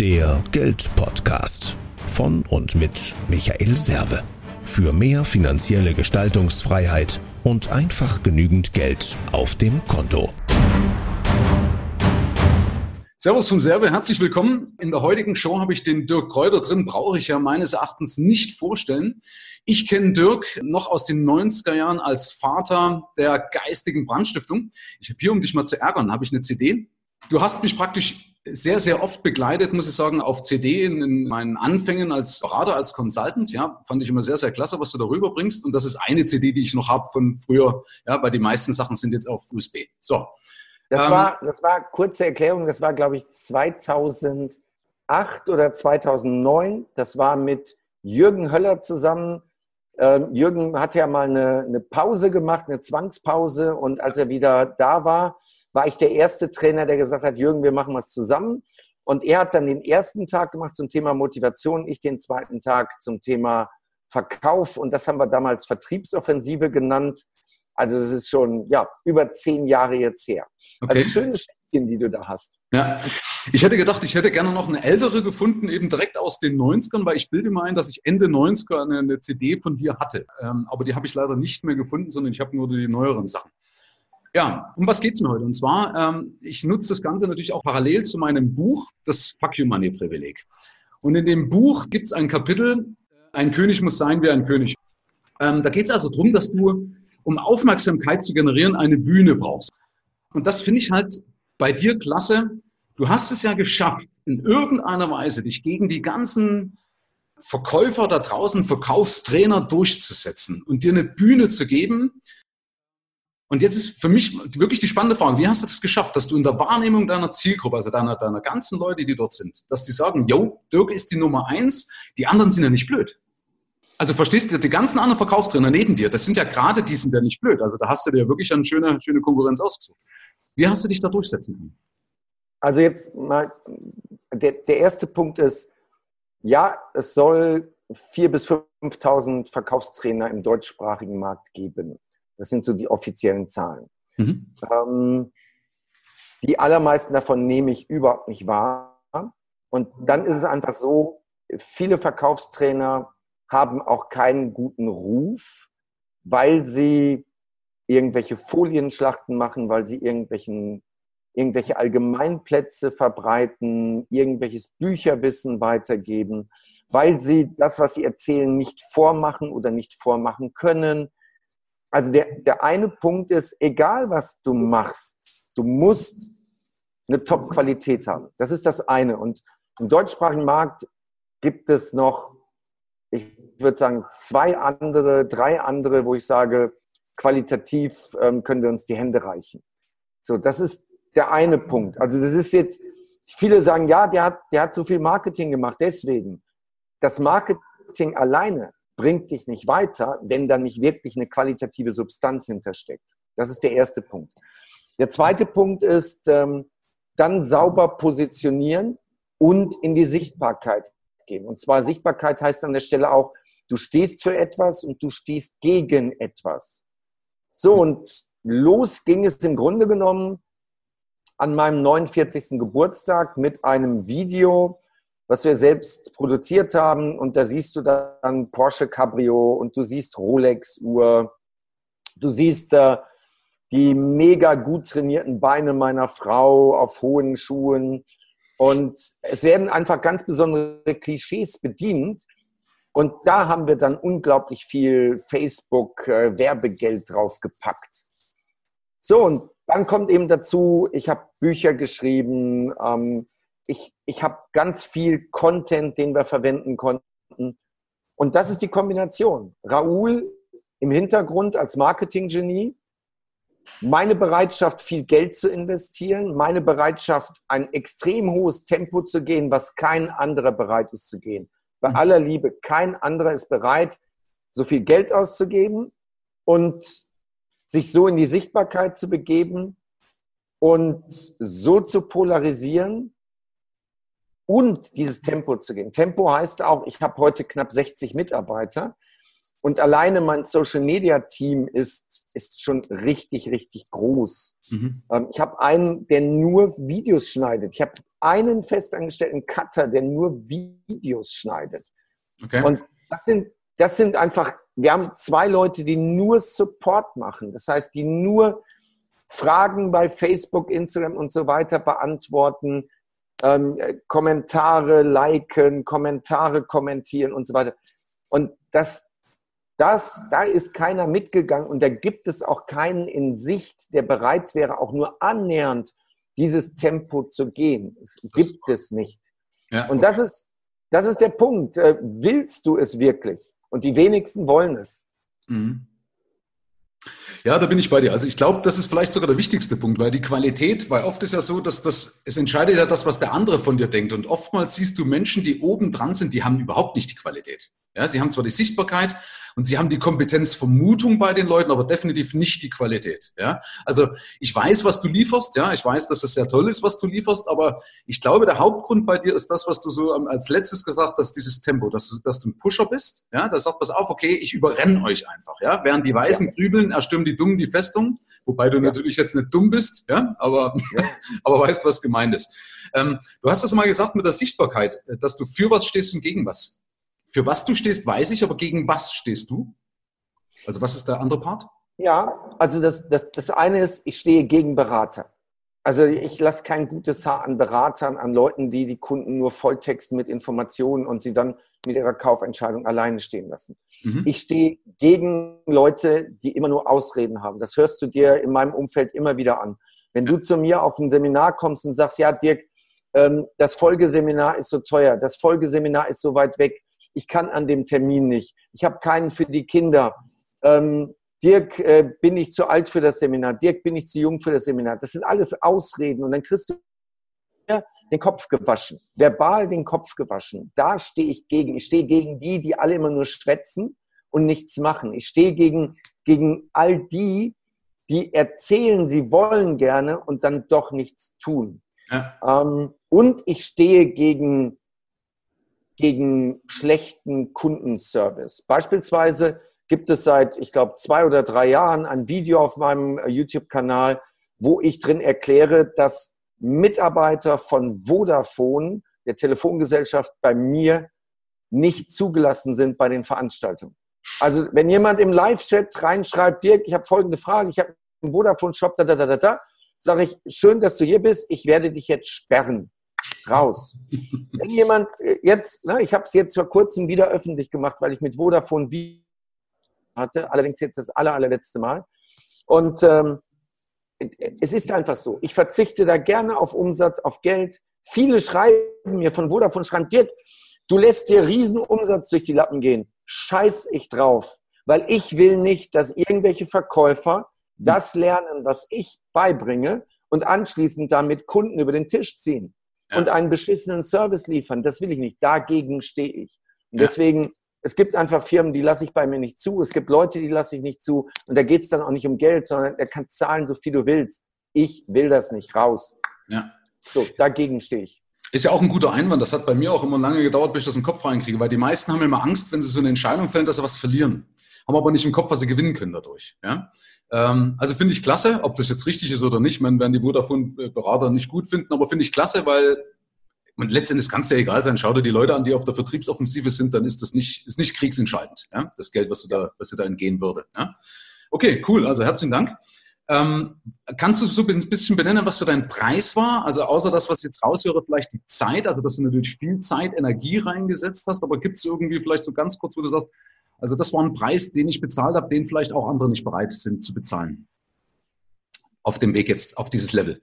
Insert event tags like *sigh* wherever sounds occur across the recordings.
Der Geldpodcast von und mit Michael Serve. Für mehr finanzielle Gestaltungsfreiheit und einfach genügend Geld auf dem Konto. Servus vom Serve, herzlich willkommen. In der heutigen Show habe ich den Dirk Kräuter drin, brauche ich ja meines Erachtens nicht vorstellen. Ich kenne Dirk noch aus den 90er Jahren als Vater der geistigen Brandstiftung. Ich habe hier, um dich mal zu ärgern, habe ich eine CD. Du hast mich praktisch sehr, sehr oft begleitet, muss ich sagen, auf CD in, meinen Anfängen als Berater, als Consultant. Ja, fand ich immer sehr, sehr klasse, was du darüber bringst. Und das ist eine CD, die ich noch habe von früher, ja, weil die meisten Sachen sind jetzt auf USB. So. Das, ähm, war, das war, kurze Erklärung, das war, glaube ich, 2008 oder 2009. Das war mit Jürgen Höller zusammen. Ähm, Jürgen hat ja mal eine, eine Pause gemacht, eine Zwangspause. Und als er wieder da war, war ich der erste Trainer, der gesagt hat, Jürgen, wir machen was zusammen. Und er hat dann den ersten Tag gemacht zum Thema Motivation, ich den zweiten Tag zum Thema Verkauf. Und das haben wir damals Vertriebsoffensive genannt. Also das ist schon ja, über zehn Jahre jetzt her. Also okay. Also schöne die du da hast. Ja, ich hätte gedacht, ich hätte gerne noch eine ältere gefunden, eben direkt aus den 90ern, weil ich bilde mir ein, dass ich Ende 90er eine, eine CD von dir hatte. Ähm, aber die habe ich leider nicht mehr gefunden, sondern ich habe nur die neueren Sachen. Ja, um was geht's mir heute? Und zwar, ähm, ich nutze das Ganze natürlich auch parallel zu meinem Buch, das Fuck You Money Privileg. Und in dem Buch gibt's ein Kapitel, ein König muss sein wie ein König. Ähm, da geht's also darum, dass du, um Aufmerksamkeit zu generieren, eine Bühne brauchst. Und das finde ich halt bei dir klasse. Du hast es ja geschafft, in irgendeiner Weise dich gegen die ganzen Verkäufer da draußen, Verkaufstrainer durchzusetzen und dir eine Bühne zu geben, und jetzt ist für mich wirklich die spannende Frage, wie hast du das geschafft, dass du in der Wahrnehmung deiner Zielgruppe, also deiner, deiner ganzen Leute, die dort sind, dass die sagen, yo, Dirk ist die Nummer eins, die anderen sind ja nicht blöd. Also verstehst du, die ganzen anderen Verkaufstrainer neben dir, das sind ja gerade die sind ja nicht blöd. Also da hast du dir wirklich eine schöne, schöne Konkurrenz ausgesucht. Wie hast du dich da durchsetzen können? Also jetzt mal, der, der erste Punkt ist, ja, es soll 4.000 bis 5.000 Verkaufstrainer im deutschsprachigen Markt geben. Das sind so die offiziellen Zahlen. Mhm. Ähm, die allermeisten davon nehme ich überhaupt nicht wahr. Und dann ist es einfach so, viele Verkaufstrainer haben auch keinen guten Ruf, weil sie irgendwelche Folienschlachten machen, weil sie irgendwelchen, irgendwelche Allgemeinplätze verbreiten, irgendwelches Bücherwissen weitergeben, weil sie das, was sie erzählen, nicht vormachen oder nicht vormachen können, also der, der eine Punkt ist, egal was du machst, du musst eine Top-Qualität haben. Das ist das eine. Und im deutschsprachigen Markt gibt es noch, ich würde sagen, zwei andere, drei andere, wo ich sage, qualitativ ähm, können wir uns die Hände reichen. So, das ist der eine Punkt. Also das ist jetzt, viele sagen, ja, der hat, der hat so viel Marketing gemacht, deswegen. Das Marketing alleine bringt dich nicht weiter, wenn da nicht wirklich eine qualitative Substanz hintersteckt. Das ist der erste Punkt. Der zweite Punkt ist, ähm, dann sauber positionieren und in die Sichtbarkeit gehen. Und zwar Sichtbarkeit heißt an der Stelle auch, du stehst für etwas und du stehst gegen etwas. So, und los ging es im Grunde genommen an meinem 49. Geburtstag mit einem Video, was wir selbst produziert haben. Und da siehst du dann Porsche Cabrio und du siehst Rolex Uhr. Du siehst äh, die mega gut trainierten Beine meiner Frau auf hohen Schuhen. Und es werden einfach ganz besondere Klischees bedient. Und da haben wir dann unglaublich viel Facebook-Werbegeld äh, drauf gepackt. So, und dann kommt eben dazu, ich habe Bücher geschrieben, ähm, ich, ich habe ganz viel Content, den wir verwenden konnten. Und das ist die Kombination. Raoul im Hintergrund als Marketinggenie, meine Bereitschaft, viel Geld zu investieren, meine Bereitschaft, ein extrem hohes Tempo zu gehen, was kein anderer bereit ist zu gehen. Bei mhm. aller Liebe, kein anderer ist bereit, so viel Geld auszugeben und sich so in die Sichtbarkeit zu begeben und so zu polarisieren, und dieses Tempo zu gehen. Tempo heißt auch, ich habe heute knapp 60 Mitarbeiter und alleine mein Social Media Team ist, ist schon richtig, richtig groß. Mhm. Ähm, ich habe einen, der nur Videos schneidet. Ich habe einen festangestellten Cutter, der nur Videos schneidet. Okay. Und das sind, das sind einfach, wir haben zwei Leute, die nur Support machen. Das heißt, die nur Fragen bei Facebook, Instagram und so weiter beantworten, ähm, Kommentare liken, Kommentare kommentieren und so weiter. Und das, das, da ist keiner mitgegangen und da gibt es auch keinen in Sicht, der bereit wäre, auch nur annähernd dieses Tempo zu gehen. Es gibt es nicht. Ja, und das ist, das ist der Punkt. Äh, willst du es wirklich? Und die wenigsten wollen es. Mhm. Ja, da bin ich bei dir. Also ich glaube, das ist vielleicht sogar der wichtigste Punkt, weil die Qualität, weil oft ist ja so, dass das, es entscheidet ja das, was der andere von dir denkt. Und oftmals siehst du Menschen, die oben dran sind, die haben überhaupt nicht die Qualität. Ja, sie haben zwar die Sichtbarkeit, und sie haben die Kompetenzvermutung bei den Leuten, aber definitiv nicht die Qualität. Ja? Also ich weiß, was du lieferst, ja, ich weiß, dass es sehr toll ist, was du lieferst, aber ich glaube, der Hauptgrund bei dir ist das, was du so als letztes gesagt hast, dieses Tempo, dass du, dass du ein Pusher bist, ja, da sagt pass auf, okay, ich überrenne euch einfach, ja, während die Weißen ja. grübeln, erstürmen die Dummen die Festung, wobei du ja. natürlich jetzt nicht dumm bist, ja, aber, ja. *laughs* aber weißt, was gemeint ist. Ähm, du hast das mal gesagt mit der Sichtbarkeit, dass du für was stehst und gegen was. Für was du stehst, weiß ich, aber gegen was stehst du? Also was ist der andere Part? Ja, also das, das, das eine ist, ich stehe gegen Berater. Also ich lasse kein gutes Haar an Beratern, an Leuten, die die Kunden nur volltexten mit Informationen und sie dann mit ihrer Kaufentscheidung alleine stehen lassen. Mhm. Ich stehe gegen Leute, die immer nur Ausreden haben. Das hörst du dir in meinem Umfeld immer wieder an. Wenn du zu mir auf ein Seminar kommst und sagst, ja, Dirk, ähm, das Folgeseminar ist so teuer, das Folgeseminar ist so weit weg, ich kann an dem Termin nicht, ich habe keinen für die Kinder. Ähm, Dirk, äh, bin ich zu alt für das Seminar? Dirk, bin ich zu jung für das Seminar? Das sind alles Ausreden und dann kriegst du den Kopf gewaschen, verbal den Kopf gewaschen. Da stehe ich gegen. Ich stehe gegen die, die alle immer nur schwätzen und nichts machen. Ich stehe gegen, gegen all die, die erzählen, sie wollen gerne und dann doch nichts tun. Ja. Ähm, und ich stehe gegen gegen schlechten Kundenservice. Beispielsweise gibt es seit, ich glaube, zwei oder drei Jahren ein Video auf meinem äh, YouTube-Kanal, wo ich drin erkläre, dass Mitarbeiter von Vodafone, der Telefongesellschaft, bei mir nicht zugelassen sind bei den Veranstaltungen. Also wenn jemand im Live-Chat reinschreibt, Dirk, ich habe folgende Frage, ich habe einen Vodafone-Shop, da, da, da, da, da, sage ich, schön, dass du hier bist, ich werde dich jetzt sperren raus. *laughs* Wenn jemand äh, jetzt, ne, ich habe es jetzt vor kurzem wieder öffentlich gemacht, weil ich mit Vodafone hatte, allerdings jetzt das aller, allerletzte Mal. Und ähm, es ist einfach so. Ich verzichte da gerne auf Umsatz, auf Geld. Viele schreiben mir von Vodafone, schreiben, Dirk, du lässt dir riesen Umsatz durch die Lappen gehen. Scheiß ich drauf. Weil ich will nicht, dass irgendwelche Verkäufer das lernen, was ich beibringe und anschließend damit Kunden über den Tisch ziehen ja. und einen beschissenen Service liefern. Das will ich nicht. Dagegen stehe ich. Und ja. deswegen, es gibt einfach Firmen, die lasse ich bei mir nicht zu. Es gibt Leute, die lasse ich nicht zu. Und da geht es dann auch nicht um Geld, sondern er kann zahlen, so viel du willst. Ich will das nicht raus. Ja. So, dagegen stehe ich. Ist ja auch ein guter Einwand. Das hat bei mir auch immer lange gedauert, bis ich das in den Kopf reinkriege, weil die meisten haben immer Angst, wenn sie so eine Entscheidung fällen, dass sie was verlieren. Haben aber nicht im Kopf, was sie gewinnen können dadurch. Ja? Ähm, also finde ich klasse, ob das jetzt richtig ist oder nicht. Man werden die Vodafone-Berater nicht gut finden, aber finde ich klasse, weil und letztendlich kann es ja egal sein, schau dir die Leute an, die auf der Vertriebsoffensive sind, dann ist das nicht, ist nicht kriegsentscheidend, ja? das Geld, was du da, was dir da entgehen würde. Ja? Okay, cool, also herzlichen Dank. Ähm, kannst du so ein bisschen benennen, was für dein Preis war? Also außer das, was ich jetzt raushöre, vielleicht die Zeit, also dass du natürlich viel Zeit, Energie reingesetzt hast, aber gibt es irgendwie vielleicht so ganz kurz, wo du sagst, also das war ein Preis, den ich bezahlt habe, den vielleicht auch andere nicht bereit sind zu bezahlen. Auf dem Weg jetzt auf dieses Level.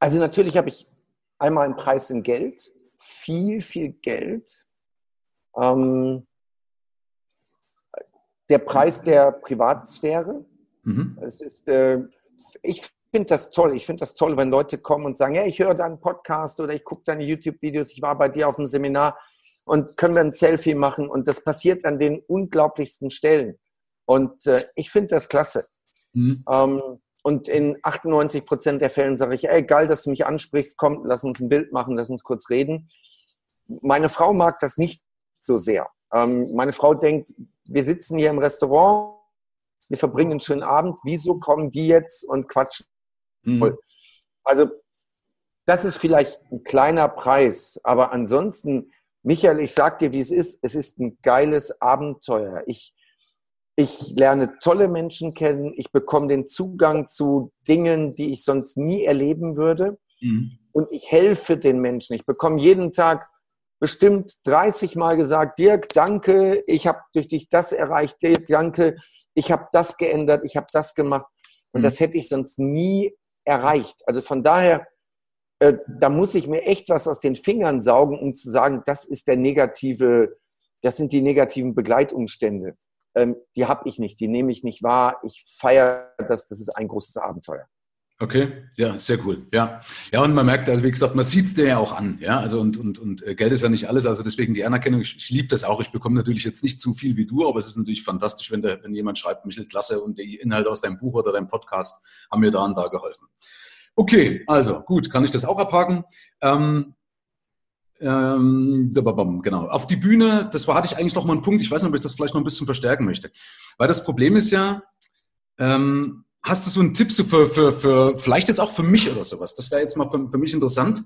Also natürlich habe ich einmal einen Preis in Geld, viel, viel Geld. Ähm, der Preis der Privatsphäre. Mhm. Es ist, äh, ich finde das toll. Ich finde das toll, wenn Leute kommen und sagen, ja, ich höre deinen Podcast oder ich gucke deine YouTube-Videos, ich war bei dir auf dem Seminar und können wir ein Selfie machen und das passiert an den unglaublichsten Stellen. Und äh, ich finde das klasse. Mhm. Ähm, und in 98 Prozent der Fällen sage ich, ey, geil, dass du mich ansprichst, komm, lass uns ein Bild machen, lass uns kurz reden. Meine Frau mag das nicht so sehr. Ähm, meine Frau denkt, wir sitzen hier im Restaurant, wir verbringen einen schönen Abend, wieso kommen die jetzt und quatschen? Mhm. Also das ist vielleicht ein kleiner Preis, aber ansonsten, Michael, ich sag dir, wie es ist. Es ist ein geiles Abenteuer. Ich, ich lerne tolle Menschen kennen. Ich bekomme den Zugang zu Dingen, die ich sonst nie erleben würde. Mhm. Und ich helfe den Menschen. Ich bekomme jeden Tag bestimmt 30 Mal gesagt, Dirk, danke, ich habe durch dich das erreicht, Dirk, danke, ich habe das geändert, ich habe das gemacht. Und mhm. das hätte ich sonst nie erreicht. Also von daher, äh, da muss ich mir echt was aus den Fingern saugen, um zu sagen, das ist der negative, das sind die negativen Begleitumstände. Ähm, die habe ich nicht, die nehme ich nicht wahr. Ich feiere das, das ist ein großes Abenteuer. Okay, ja, sehr cool. Ja, ja, und man merkt, also wie gesagt, man sieht es dir ja auch an. Ja, also und, und, und äh, Geld ist ja nicht alles. Also deswegen die Anerkennung. Ich, ich liebe das auch. Ich bekomme natürlich jetzt nicht zu viel wie du, aber es ist natürlich fantastisch, wenn, der, wenn jemand schreibt, Michel, klasse und die Inhalte aus deinem Buch oder deinem Podcast haben mir da und da geholfen. Okay, also gut, kann ich das auch abhaken. Ähm, ähm, genau. Auf die Bühne, das war, hatte ich eigentlich noch mal einen Punkt. Ich weiß nicht, ob ich das vielleicht noch ein bisschen verstärken möchte. Weil das Problem ist ja, ähm, Hast du so einen Tipp so für, für, für, vielleicht jetzt auch für mich oder sowas? Das wäre jetzt mal für, für mich interessant,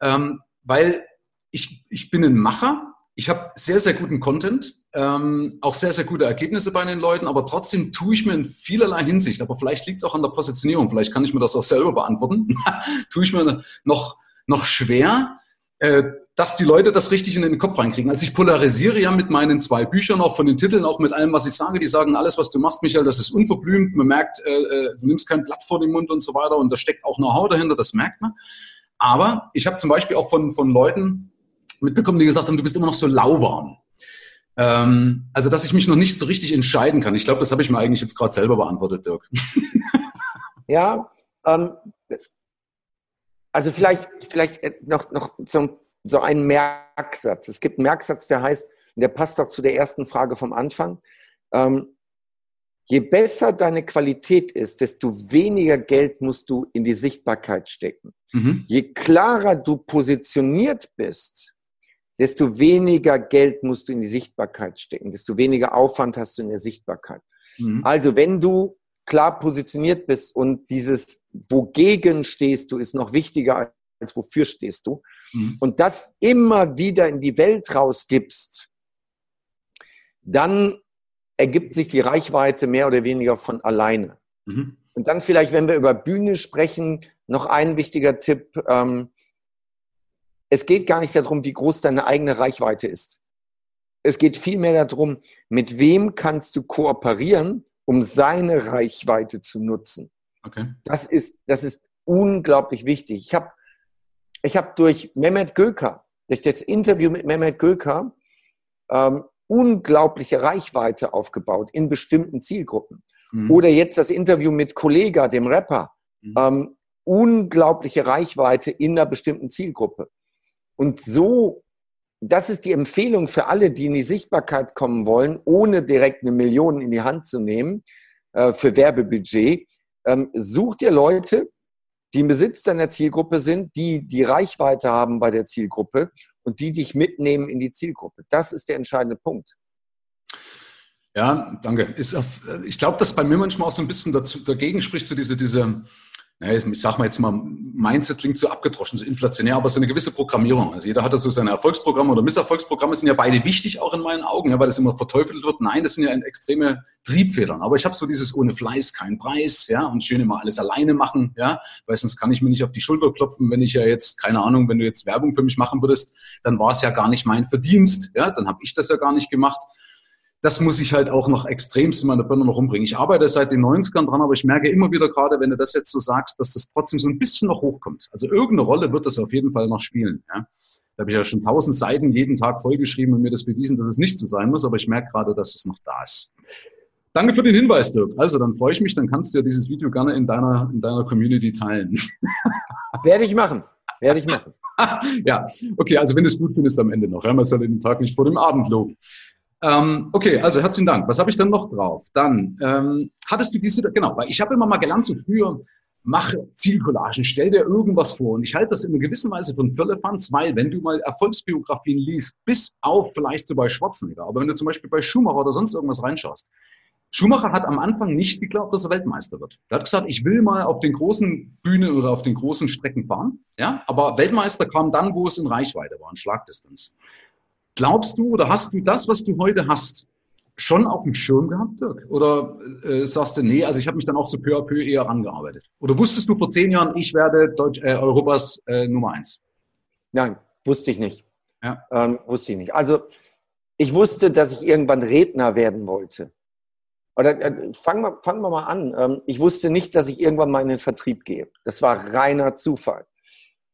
ähm, weil ich, ich bin ein Macher, ich habe sehr, sehr guten Content, ähm, auch sehr, sehr gute Ergebnisse bei den Leuten, aber trotzdem tue ich mir in vielerlei Hinsicht, aber vielleicht liegt es auch an der Positionierung, vielleicht kann ich mir das auch selber beantworten, *laughs* tue ich mir noch, noch schwer, äh, dass die Leute das richtig in den Kopf reinkriegen. Also ich polarisiere ja mit meinen zwei Büchern, auch von den Titeln, auch mit allem, was ich sage. Die sagen, alles, was du machst, Michael, das ist unverblümt. Man merkt, äh, äh, du nimmst kein Blatt vor den Mund und so weiter. Und da steckt auch Know-how dahinter, das merkt man. Aber ich habe zum Beispiel auch von, von Leuten mitbekommen, die gesagt haben, du bist immer noch so lauwarm. Ähm, also, dass ich mich noch nicht so richtig entscheiden kann. Ich glaube, das habe ich mir eigentlich jetzt gerade selber beantwortet, Dirk. *laughs* ja, ähm, also vielleicht, vielleicht noch, noch so so einen Merksatz. Es gibt einen Merksatz, der heißt, der passt auch zu der ersten Frage vom Anfang. Ähm, je besser deine Qualität ist, desto weniger Geld musst du in die Sichtbarkeit stecken. Mhm. Je klarer du positioniert bist, desto weniger Geld musst du in die Sichtbarkeit stecken, desto weniger Aufwand hast du in der Sichtbarkeit. Mhm. Also wenn du klar positioniert bist und dieses wogegen stehst du ist noch wichtiger als wofür stehst du. Mhm. Und das immer wieder in die Welt rausgibst, dann ergibt sich die Reichweite mehr oder weniger von alleine. Mhm. Und dann vielleicht, wenn wir über Bühne sprechen, noch ein wichtiger Tipp. Ähm, es geht gar nicht darum, wie groß deine eigene Reichweite ist. Es geht vielmehr darum, mit wem kannst du kooperieren, um seine Reichweite zu nutzen. Okay. Das ist, das ist unglaublich wichtig. Ich habe ich habe durch Mehmet Göker, durch das Interview mit Mehmet Göker, ähm, unglaubliche Reichweite aufgebaut in bestimmten Zielgruppen. Mhm. Oder jetzt das Interview mit Kollega, dem Rapper, mhm. ähm, unglaubliche Reichweite in einer bestimmten Zielgruppe. Und so, das ist die Empfehlung für alle, die in die Sichtbarkeit kommen wollen, ohne direkt eine Million in die Hand zu nehmen äh, für Werbebudget. Ähm, such dir Leute, die im Besitz deiner Zielgruppe sind, die die Reichweite haben bei der Zielgruppe und die dich mitnehmen in die Zielgruppe. Das ist der entscheidende Punkt. Ja, danke. Auf, ich glaube, dass bei mir manchmal auch so ein bisschen dazu, dagegen spricht, so diese, diese ich sag mal jetzt mal, Mindset klingt so abgedroschen, so inflationär, aber so eine gewisse Programmierung. Also jeder hat da so seine Erfolgsprogramme oder Misserfolgsprogramme, sind ja beide wichtig auch in meinen Augen, ja, weil das immer verteufelt wird. Nein, das sind ja extreme Triebfedern. Aber ich habe so dieses ohne Fleiß kein Preis, ja, und schön immer alles alleine machen, ja, weil sonst kann ich mir nicht auf die Schulter klopfen, wenn ich ja jetzt, keine Ahnung, wenn du jetzt Werbung für mich machen würdest, dann war es ja gar nicht mein Verdienst, ja, dann habe ich das ja gar nicht gemacht das muss ich halt auch noch extremst in meiner Birne noch umbringen. Ich arbeite seit den 90ern dran, aber ich merke immer wieder gerade, wenn du das jetzt so sagst, dass das trotzdem so ein bisschen noch hochkommt. Also irgendeine Rolle wird das auf jeden Fall noch spielen. Ja. Da habe ich ja schon tausend Seiten jeden Tag vollgeschrieben und mir das bewiesen, dass es nicht so sein muss, aber ich merke gerade, dass es noch da ist. Danke für den Hinweis, Dirk. Also, dann freue ich mich, dann kannst du ja dieses Video gerne in deiner, in deiner Community teilen. *laughs* Werde ich machen. Werde ich machen. *laughs* ja, okay, also wenn du es gut findest am Ende noch. Ja, man soll den Tag nicht vor dem Abend loben. Ähm, okay, also herzlichen Dank. Was habe ich denn noch drauf? Dann ähm, hattest du diese, genau, weil ich habe immer mal gelernt, so früher, mache Zielcollagen, stell dir irgendwas vor. Und ich halte das in einer gewissen Weise von Firlefanz, weil wenn du mal Erfolgsbiografien liest, bis auf vielleicht so bei Schwarzenegger, aber wenn du zum Beispiel bei Schumacher oder sonst irgendwas reinschaust, Schumacher hat am Anfang nicht geglaubt, dass er Weltmeister wird. Er hat gesagt, ich will mal auf den großen Bühnen oder auf den großen Strecken fahren. Ja, aber Weltmeister kam dann, wo es in Reichweite war, in Schlagdistanz. Glaubst du oder hast du das, was du heute hast, schon auf dem Schirm gehabt, Dirk? Oder äh, sagst du, nee, also ich habe mich dann auch so peu à peu eher rangearbeitet? Oder wusstest du vor zehn Jahren, ich werde Deutsch, äh, Europas äh, Nummer eins? Nein, wusste ich nicht. Ja. Ähm, wusste ich nicht. Also ich wusste, dass ich irgendwann Redner werden wollte. Oder äh, fangen, wir, fangen wir mal an. Ähm, ich wusste nicht, dass ich irgendwann mal in den Vertrieb gehe. Das war reiner Zufall.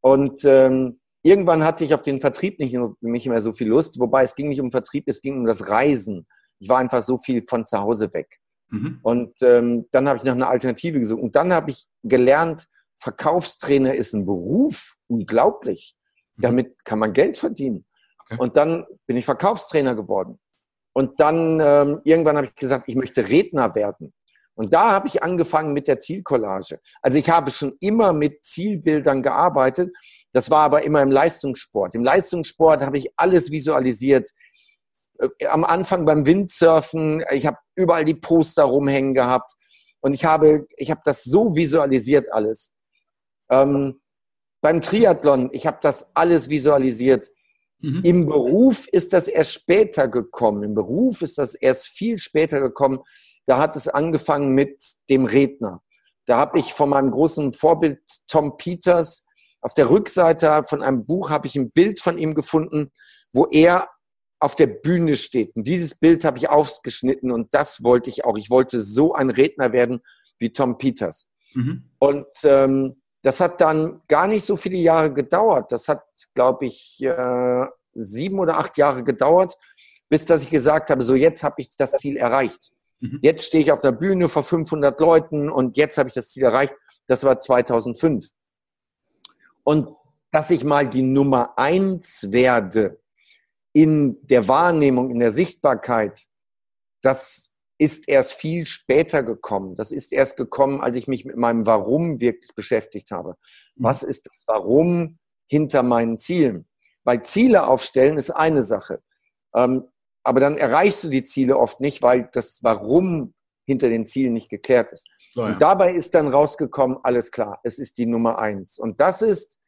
Und ähm, irgendwann hatte ich auf den Vertrieb nicht, nicht mehr so viel Lust. Wobei es ging nicht um Vertrieb, es ging um das Reisen. Ich war einfach so viel von zu Hause weg. Mhm. Und ähm, dann habe ich nach einer Alternative gesucht. Und dann habe ich gelernt, Verkaufstrainer ist ein Beruf, unglaublich. Mhm. Damit kann man Geld verdienen. Okay. Und dann bin ich Verkaufstrainer geworden. Und dann ähm, irgendwann habe ich gesagt, ich möchte Redner werden. Und da habe ich angefangen mit der Zielcollage. Also ich habe schon immer mit Zielbildern gearbeitet. Das war aber immer im Leistungssport. Im Leistungssport habe ich alles visualisiert. Äh, am Anfang beim Windsurfen, ich habe überall die Poster rumhängen gehabt und ich habe, ich habe das so visualisiert alles. Ähm, beim Triathlon, ich habe das alles visualisiert. Mhm. Im Beruf ist das erst später gekommen. Im Beruf ist das erst viel später gekommen. Da hat es angefangen mit dem Redner. Da habe ich von meinem großen Vorbild Tom Peters auf der Rückseite von einem Buch habe ich ein Bild von ihm gefunden, wo er auf der Bühne steht. Und dieses Bild habe ich aufgeschnitten und das wollte ich auch. Ich wollte so ein Redner werden wie Tom Peters. Mhm. Und ähm, das hat dann gar nicht so viele Jahre gedauert. Das hat, glaube ich, äh, sieben oder acht Jahre gedauert, bis dass ich gesagt habe, so jetzt habe ich das Ziel erreicht. Mhm. Jetzt stehe ich auf der Bühne vor 500 Leuten und jetzt habe ich das Ziel erreicht. Das war 2005. Und dass ich mal die Nummer eins werde, in der Wahrnehmung, in der Sichtbarkeit, das ist erst viel später gekommen. Das ist erst gekommen, als ich mich mit meinem Warum wirklich beschäftigt habe. Mhm. Was ist das Warum hinter meinen Zielen? Weil Ziele aufstellen ist eine Sache. Ähm, aber dann erreichst du die Ziele oft nicht, weil das Warum hinter den Zielen nicht geklärt ist. So, ja. Und dabei ist dann rausgekommen, alles klar, es ist die Nummer eins. Und das ist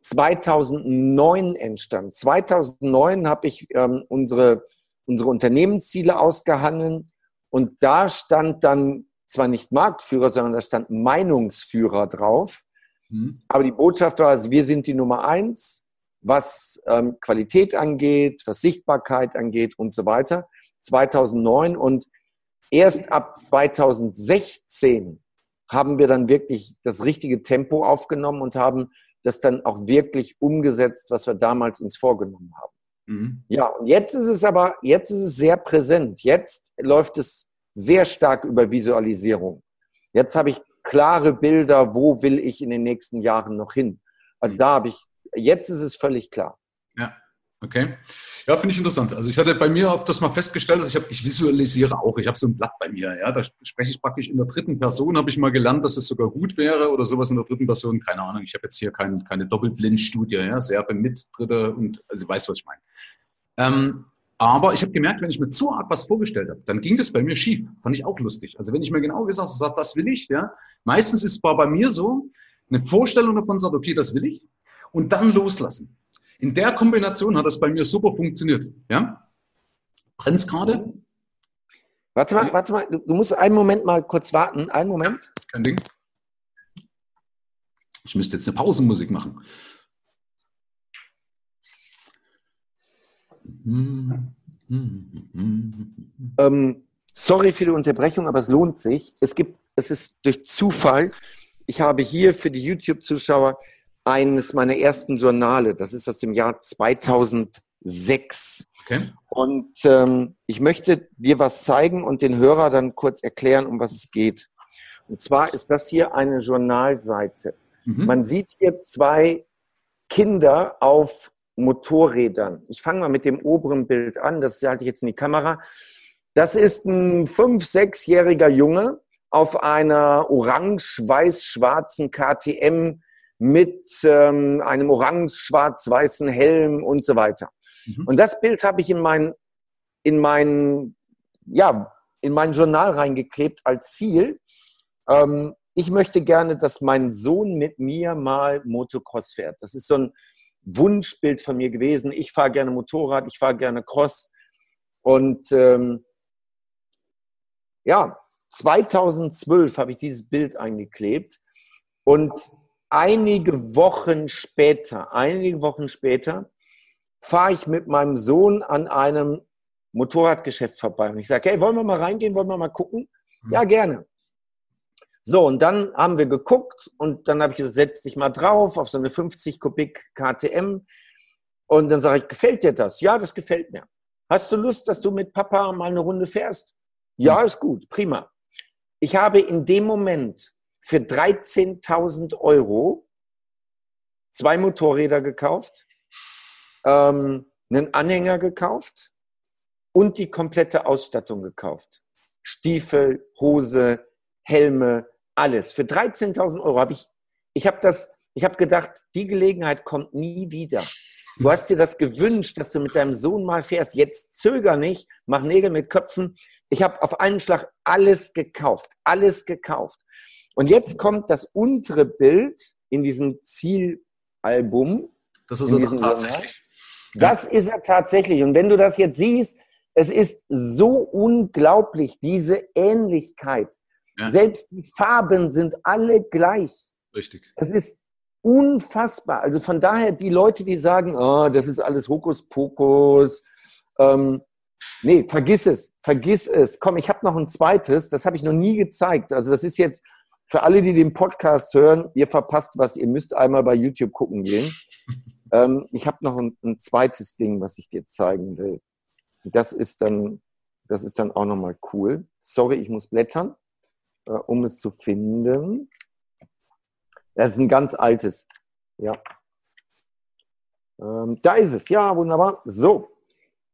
2009 entstanden. 2009 habe ich ähm, unsere, unsere Unternehmensziele ausgehandelt und da stand dann zwar nicht Marktführer, sondern da stand Meinungsführer drauf. Mhm. Aber die Botschaft war, also wir sind die Nummer eins, was ähm, Qualität angeht, was Sichtbarkeit angeht und so weiter. 2009 und erst ab 2016 haben wir dann wirklich das richtige Tempo aufgenommen und haben das dann auch wirklich umgesetzt, was wir damals uns vorgenommen haben. Mhm. Ja, und jetzt ist es aber, jetzt ist es sehr präsent. Jetzt läuft es sehr stark über Visualisierung. Jetzt habe ich klare Bilder, wo will ich in den nächsten Jahren noch hin. Also mhm. da habe ich, jetzt ist es völlig klar. Ja. Okay. Ja, finde ich interessant. Also ich hatte bei mir auf das mal festgestellt, dass ich habe, ich visualisiere auch. Ich habe so ein Blatt bei mir. Ja, da spreche ich praktisch in der dritten Person. Habe ich mal gelernt, dass es sogar gut wäre oder sowas in der dritten Person. Keine Ahnung. Ich habe jetzt hier kein, keine Doppelblindstudie. Ja, Serbe mit Dritte und also weißt was ich meine. Ähm, aber ich habe gemerkt, wenn ich mir zu arg was vorgestellt habe, dann ging das bei mir schief. Fand ich auch lustig. Also wenn ich mir genau gesagt habe, das will ich, ja. Meistens ist es bei mir so, eine Vorstellung davon sagt, okay, das will ich. Und dann loslassen. In der Kombination hat das bei mir super funktioniert. Ja? Brennt's gerade? Warte mal, warte mal, du musst einen Moment mal kurz warten. Einen Moment. Kein Ding. Ich müsste jetzt eine Pausenmusik machen. Ähm, sorry für die Unterbrechung, aber es lohnt sich. Es gibt, es ist durch Zufall. Ich habe hier für die YouTube-Zuschauer eines meiner ersten Journale. Das ist aus dem Jahr 2006. Okay. Und ähm, ich möchte dir was zeigen und den Hörer dann kurz erklären, um was es geht. Und zwar ist das hier eine Journalseite. Mhm. Man sieht hier zwei Kinder auf Motorrädern. Ich fange mal mit dem oberen Bild an, das halte ich jetzt in die Kamera. Das ist ein fünf-, sechsjähriger Junge auf einer orange-weiß-schwarzen KTM mit ähm, einem orange-schwarz-weißen Helm und so weiter. Mhm. Und das Bild habe ich in meinen, in meinen, ja, in mein Journal reingeklebt als Ziel. Ähm, ich möchte gerne, dass mein Sohn mit mir mal Motocross fährt. Das ist so ein Wunschbild von mir gewesen. Ich fahre gerne Motorrad, ich fahre gerne Cross. Und ähm, ja, 2012 habe ich dieses Bild eingeklebt. Und einige Wochen später, einige Wochen später, fahre ich mit meinem Sohn an einem Motorradgeschäft vorbei. Und ich sage, hey, wollen wir mal reingehen, wollen wir mal gucken? Mhm. Ja, gerne. So, und dann haben wir geguckt und dann habe ich gesagt, setz dich mal drauf auf so eine 50 Kubik KTM. Und dann sage ich, gefällt dir das? Ja, das gefällt mir. Hast du Lust, dass du mit Papa mal eine Runde fährst? Ja, ist gut, prima. Ich habe in dem Moment für 13.000 Euro zwei Motorräder gekauft, ähm, einen Anhänger gekauft und die komplette Ausstattung gekauft. Stiefel, Hose, Helme, alles. Für 13.000 Euro habe ich, ich habe das, ich habe gedacht, die Gelegenheit kommt nie wieder. Du hast dir das gewünscht, dass du mit deinem Sohn mal fährst. Jetzt zöger nicht, mach Nägel mit Köpfen. Ich habe auf einen Schlag alles gekauft, alles gekauft. Und jetzt kommt das untere Bild in diesem Zielalbum. Das ist er tatsächlich. Das ja. ist er tatsächlich. Und wenn du das jetzt siehst, es ist so unglaublich, diese Ähnlichkeit. Ja. Selbst die Farben sind alle gleich. Richtig. Es ist unfassbar. Also von daher, die Leute, die sagen, oh, das ist alles Hokuspokus, ähm, nee, vergiss es, vergiss es. Komm, ich habe noch ein zweites, das habe ich noch nie gezeigt. Also das ist jetzt für alle, die den Podcast hören, ihr verpasst was, ihr müsst einmal bei YouTube gucken gehen. *laughs* ähm, ich habe noch ein, ein, zweites Ding, was ich dir zeigen will. Das ist dann, das ist dann auch nochmal cool. Sorry, ich muss blättern, äh, um es zu finden. Das ist ein ganz altes. Ja. Ähm, da ist es. Ja, wunderbar. So.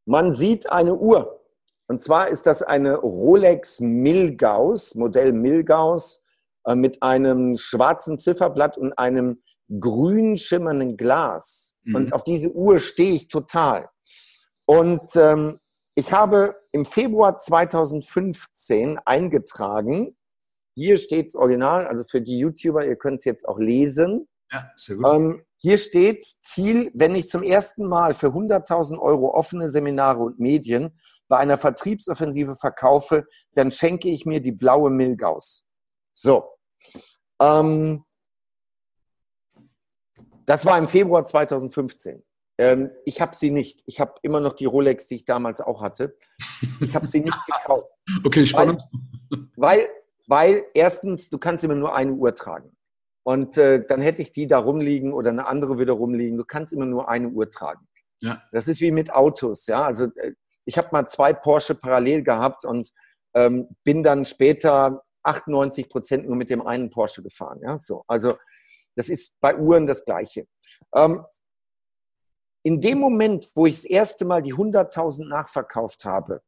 Man sieht eine Uhr. Und zwar ist das eine Rolex Milgauss, Modell Milgauss äh, mit einem schwarzen Zifferblatt und einem grün schimmernden Glas. Mhm. Und auf diese Uhr stehe ich total. Und ähm, ich habe im Februar 2015 eingetragen, hier steht es original, also für die YouTuber, ihr könnt es jetzt auch lesen. Ja, sehr gut. Ähm, hier steht Ziel, wenn ich zum ersten Mal für 100.000 Euro offene Seminare und Medien bei einer Vertriebsoffensive verkaufe, dann schenke ich mir die blaue Milgaus. So. Ähm, das war im Februar 2015. Ähm, ich habe sie nicht. Ich habe immer noch die Rolex, die ich damals auch hatte. Ich habe sie nicht *laughs* gekauft. Okay, spannend. Weil, weil, weil, erstens, du kannst immer nur eine Uhr tragen. Und äh, dann hätte ich die da rumliegen oder eine andere wieder rumliegen. Du kannst immer nur eine Uhr tragen. Ja. Das ist wie mit Autos. Ja, also äh, ich habe mal zwei Porsche parallel gehabt und ähm, bin dann später 98 Prozent nur mit dem einen Porsche gefahren. Ja, so. Also das ist bei Uhren das Gleiche. Ähm, in dem Moment, wo ich das erste Mal die 100.000 nachverkauft habe,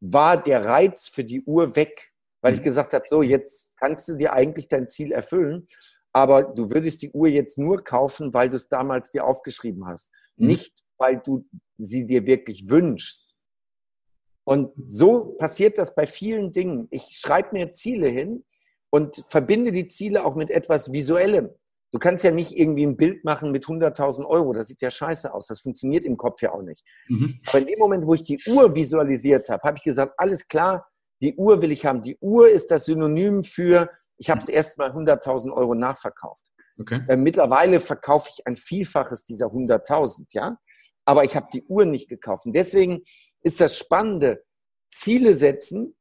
war der Reiz für die Uhr weg, weil ich mhm. gesagt habe, so jetzt kannst du dir eigentlich dein Ziel erfüllen, aber du würdest die Uhr jetzt nur kaufen, weil du es damals dir aufgeschrieben hast, mhm. nicht weil du sie dir wirklich wünschst. Und so passiert das bei vielen Dingen. Ich schreibe mir Ziele hin und verbinde die Ziele auch mit etwas Visuellem. Du kannst ja nicht irgendwie ein Bild machen mit 100.000 Euro. Das sieht ja scheiße aus. Das funktioniert im Kopf ja auch nicht. Mhm. Aber in dem Moment, wo ich die Uhr visualisiert habe, habe ich gesagt, alles klar, die Uhr will ich haben. Die Uhr ist das Synonym für, ich habe es erst mal 100.000 Euro nachverkauft. Okay. Äh, mittlerweile verkaufe ich ein Vielfaches dieser 100.000, ja. Aber ich habe die Uhr nicht gekauft. Und deswegen ist das Spannende. Ziele setzen,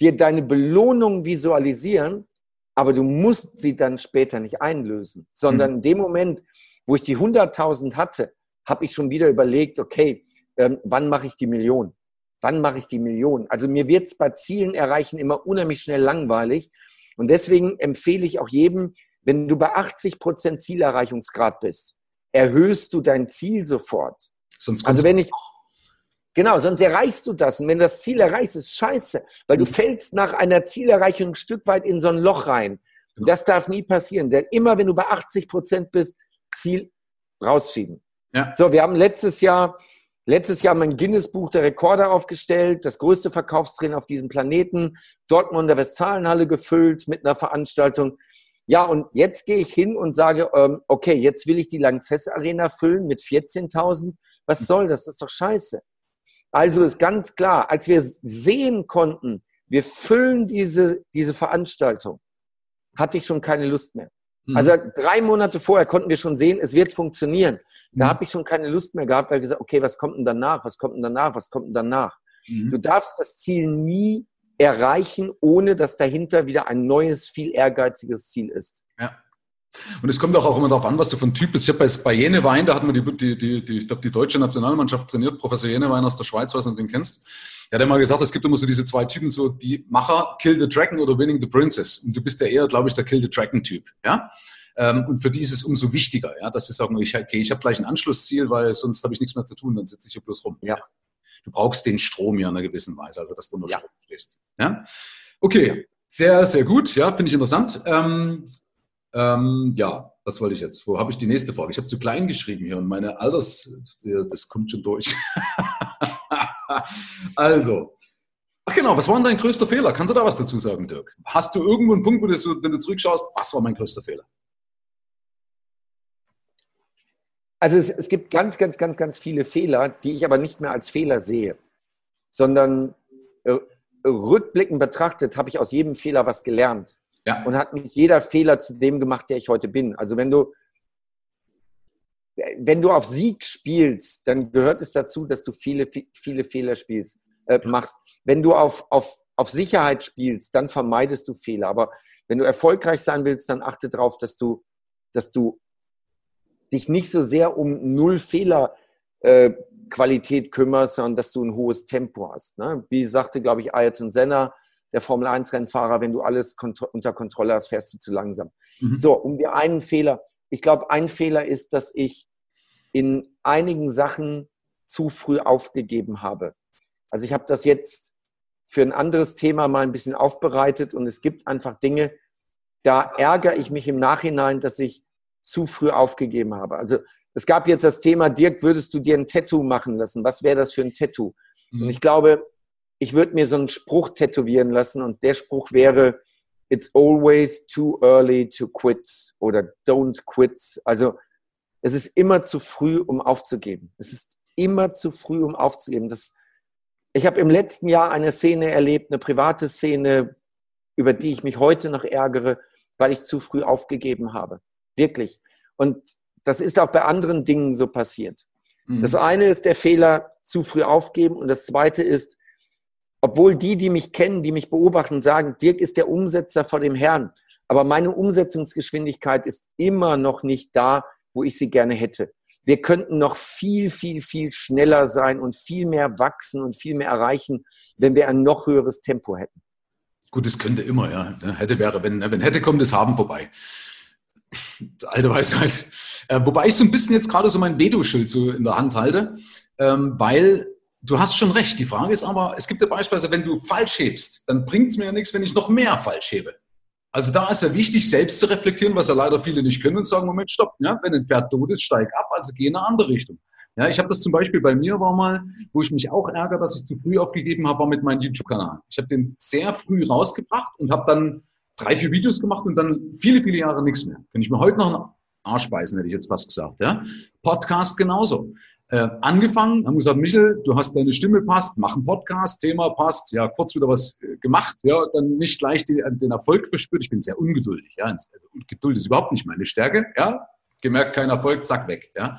dir deine Belohnung visualisieren, aber du musst sie dann später nicht einlösen, sondern mhm. in dem Moment, wo ich die 100.000 hatte, habe ich schon wieder überlegt, okay, ähm, wann mache ich die Million? Wann mache ich die Million? Also mir wird es bei Zielen erreichen immer unheimlich schnell langweilig. Und deswegen empfehle ich auch jedem, wenn du bei 80 Prozent Zielerreichungsgrad bist, erhöhst du dein Ziel sofort. Sonst also wenn ich, Genau, sonst erreichst du das. Und wenn du das Ziel erreichst, ist scheiße, weil du mhm. fällst nach einer Zielerreichung ein Stück weit in so ein Loch rein. Und das darf nie passieren, denn immer wenn du bei 80 Prozent bist, Ziel rausschieben. Ja. So, wir haben letztes Jahr letztes Jahr mein Guinness-Buch der Rekorde aufgestellt, das größte Verkaufstraining auf diesem Planeten, Dortmunder Westfalenhalle gefüllt mit einer Veranstaltung. Ja, und jetzt gehe ich hin und sage, ähm, okay, jetzt will ich die Lanxess Arena füllen mit 14.000. Was soll das? Das ist doch scheiße. Also ist ganz klar, als wir sehen konnten, wir füllen diese, diese Veranstaltung, hatte ich schon keine Lust mehr. Mhm. Also drei Monate vorher konnten wir schon sehen, es wird funktionieren. Da mhm. habe ich schon keine Lust mehr gehabt, da habe ich gesagt, okay, was kommt denn danach? Was kommt denn danach? Was kommt denn danach? Mhm. Du darfst das Ziel nie erreichen, ohne dass dahinter wieder ein neues, viel ehrgeiziges Ziel ist. Ja. Und es kommt auch immer darauf an, was du für ein Typ bist. Ich habe bei, bei Jenewein, da hatten wir die, die, die, die, ich glaube, die deutsche Nationalmannschaft trainiert, Professor Jenewein aus der Schweiz, weiß nicht, ob du den kennst. Er hat immer gesagt, es gibt immer so diese zwei Typen, so die Macher, Kill the Dragon oder Winning the Princess. Und du bist ja eher, glaube ich, der Kill the Dragon-Typ. Ja? Ähm, und für die ist es umso wichtiger, ja, dass sie sagen, ich, okay, ich habe gleich ein Anschlussziel, weil sonst habe ich nichts mehr zu tun, dann sitze ich hier bloß rum. Ja. Du brauchst den Strom ja in einer gewissen Weise, also dass du nur ja. Strom kriegst. Ja? Okay, sehr, sehr gut, ja, finde ich interessant. Ähm, ähm, ja, was wollte ich jetzt? Wo habe ich die nächste Frage? Ich habe zu klein geschrieben hier und meine Alters, das kommt schon durch. *laughs* also, ach genau, was war denn dein größter Fehler? Kannst du da was dazu sagen, Dirk? Hast du irgendwo einen Punkt, wo du, wenn du zurückschaust, was war mein größter Fehler? Also es, es gibt ganz, ganz, ganz, ganz viele Fehler, die ich aber nicht mehr als Fehler sehe, sondern äh, rückblickend betrachtet habe ich aus jedem Fehler was gelernt. Ja. Und hat mich jeder Fehler zu dem gemacht, der ich heute bin. Also wenn du, wenn du auf Sieg spielst, dann gehört es dazu, dass du viele, viele Fehler spielst, äh, machst. Wenn du auf, auf, auf Sicherheit spielst, dann vermeidest du Fehler. Aber wenn du erfolgreich sein willst, dann achte darauf, dass du, dass du dich nicht so sehr um Null Fehler äh, Qualität kümmerst, sondern dass du ein hohes Tempo hast. Ne? Wie sagte, glaube ich, Ayrton Senna, der Formel 1-Rennfahrer, wenn du alles kont unter Kontrolle hast, fährst du zu langsam. Mhm. So, um dir einen Fehler. Ich glaube, ein Fehler ist, dass ich in einigen Sachen zu früh aufgegeben habe. Also ich habe das jetzt für ein anderes Thema mal ein bisschen aufbereitet und es gibt einfach Dinge, da ärgere ich mich im Nachhinein, dass ich zu früh aufgegeben habe. Also es gab jetzt das Thema, Dirk, würdest du dir ein Tattoo machen lassen? Was wäre das für ein Tattoo? Mhm. Und ich glaube, ich würde mir so einen Spruch tätowieren lassen und der Spruch wäre, it's always too early to quit oder don't quit. Also es ist immer zu früh, um aufzugeben. Es ist immer zu früh, um aufzugeben. Das, ich habe im letzten Jahr eine Szene erlebt, eine private Szene, über die ich mich heute noch ärgere, weil ich zu früh aufgegeben habe. Wirklich. Und das ist auch bei anderen Dingen so passiert. Mhm. Das eine ist der Fehler, zu früh aufgeben. Und das zweite ist, obwohl die, die mich kennen, die mich beobachten, sagen, Dirk ist der Umsetzer vor dem Herrn. Aber meine Umsetzungsgeschwindigkeit ist immer noch nicht da, wo ich sie gerne hätte. Wir könnten noch viel, viel, viel schneller sein und viel mehr wachsen und viel mehr erreichen, wenn wir ein noch höheres Tempo hätten. Gut, es könnte immer, ja. Hätte wäre, wenn, wenn hätte, kommt das Haben vorbei. Alte Weisheit. Äh, wobei ich so ein bisschen jetzt gerade so mein Veto-Schild so in der Hand halte, ähm, weil du hast schon recht. Die Frage ist aber, es gibt ja beispielsweise, wenn du falsch hebst, dann bringt es mir ja nichts, wenn ich noch mehr falsch hebe. Also da ist ja wichtig, selbst zu reflektieren, was ja leider viele nicht können und sagen, Moment, stopp, ja, wenn ein Pferd tot ist, steig ab, also geh in eine andere Richtung. Ja, ich habe das zum Beispiel bei mir war mal, wo ich mich auch ärgere, dass ich zu früh aufgegeben habe, war mit meinem YouTube-Kanal. Ich habe den sehr früh rausgebracht und habe dann drei, vier Videos gemacht und dann viele, viele Jahre nichts mehr. Kann ich mir heute noch einen Arsch beißen, hätte ich jetzt fast gesagt. Ja? Podcast genauso äh, angefangen, haben gesagt, Michel, du hast deine Stimme passt, mach einen Podcast, Thema passt, ja, kurz wieder was äh, gemacht, ja, dann nicht gleich die, den Erfolg verspürt. Ich bin sehr ungeduldig, ja, also Geduld ist überhaupt nicht meine Stärke, ja, gemerkt, kein Erfolg, zack, weg, ja.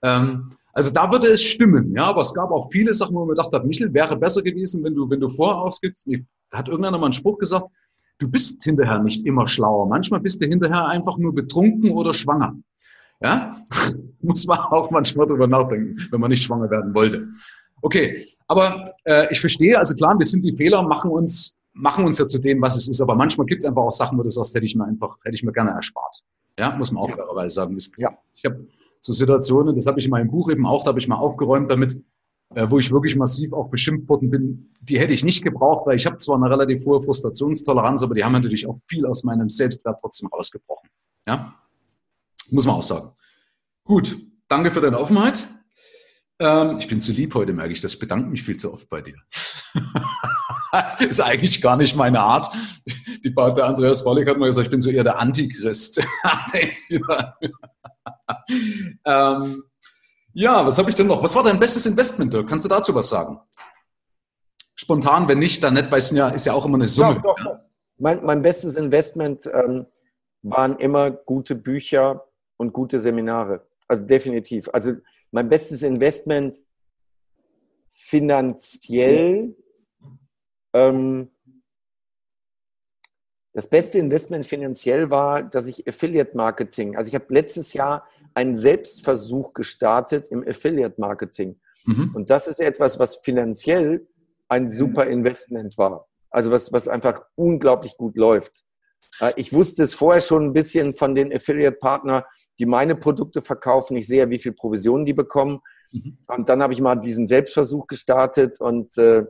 Ähm, also da würde es stimmen, ja, aber es gab auch viele Sachen, wo man gedacht hat, Michel, wäre besser gewesen, wenn du, wenn du vorher ausgibst. Da hat irgendeiner mal einen Spruch gesagt, du bist hinterher nicht immer schlauer. Manchmal bist du hinterher einfach nur betrunken oder schwanger. Ja, *laughs* muss man auch manchmal drüber nachdenken, wenn man nicht schwanger werden wollte. Okay, aber äh, ich verstehe, also klar, wir sind die Fehler, machen uns, machen uns ja zu dem, was es ist, aber manchmal gibt es einfach auch Sachen, wo du sagst, hätte ich mir einfach, hätte ich mir gerne erspart. Ja, muss man auch fairerweise sagen. Ja. Ich habe so Situationen, das habe ich in meinem Buch eben auch, da habe ich mal aufgeräumt damit, äh, wo ich wirklich massiv auch beschimpft worden bin, die hätte ich nicht gebraucht, weil ich habe zwar eine relativ hohe Frustrationstoleranz, aber die haben natürlich auch viel aus meinem Selbstwert trotzdem rausgebrochen. Ja, muss man auch sagen. Gut, danke für deine Offenheit. Ähm, ich bin zu lieb heute, merke ich das. Ich bedanke mich viel zu oft bei dir. *laughs* das ist eigentlich gar nicht meine Art. Die, der Andreas Wollig hat mal gesagt, ich bin so eher der Antichrist. *laughs* ähm, ja, was habe ich denn noch? Was war dein bestes Investment? Kannst du dazu was sagen? Spontan, wenn nicht, dann nicht, weil es ja, ist ja auch immer eine Summe. Doch, doch, doch. Mein, mein, bestes Investment ähm, waren immer gute Bücher und gute Seminare. Also definitiv. Also mein bestes Investment finanziell. Ähm, das beste Investment finanziell war, dass ich Affiliate Marketing, also ich habe letztes Jahr einen Selbstversuch gestartet im Affiliate Marketing. Mhm. Und das ist etwas, was finanziell ein super Investment war. Also was, was einfach unglaublich gut läuft. Äh, ich wusste es vorher schon ein bisschen von den Affiliate-Partner, die meine Produkte verkaufen. Ich sehe ja, wie viel Provisionen die bekommen. Mhm. Und dann habe ich mal diesen Selbstversuch gestartet und äh,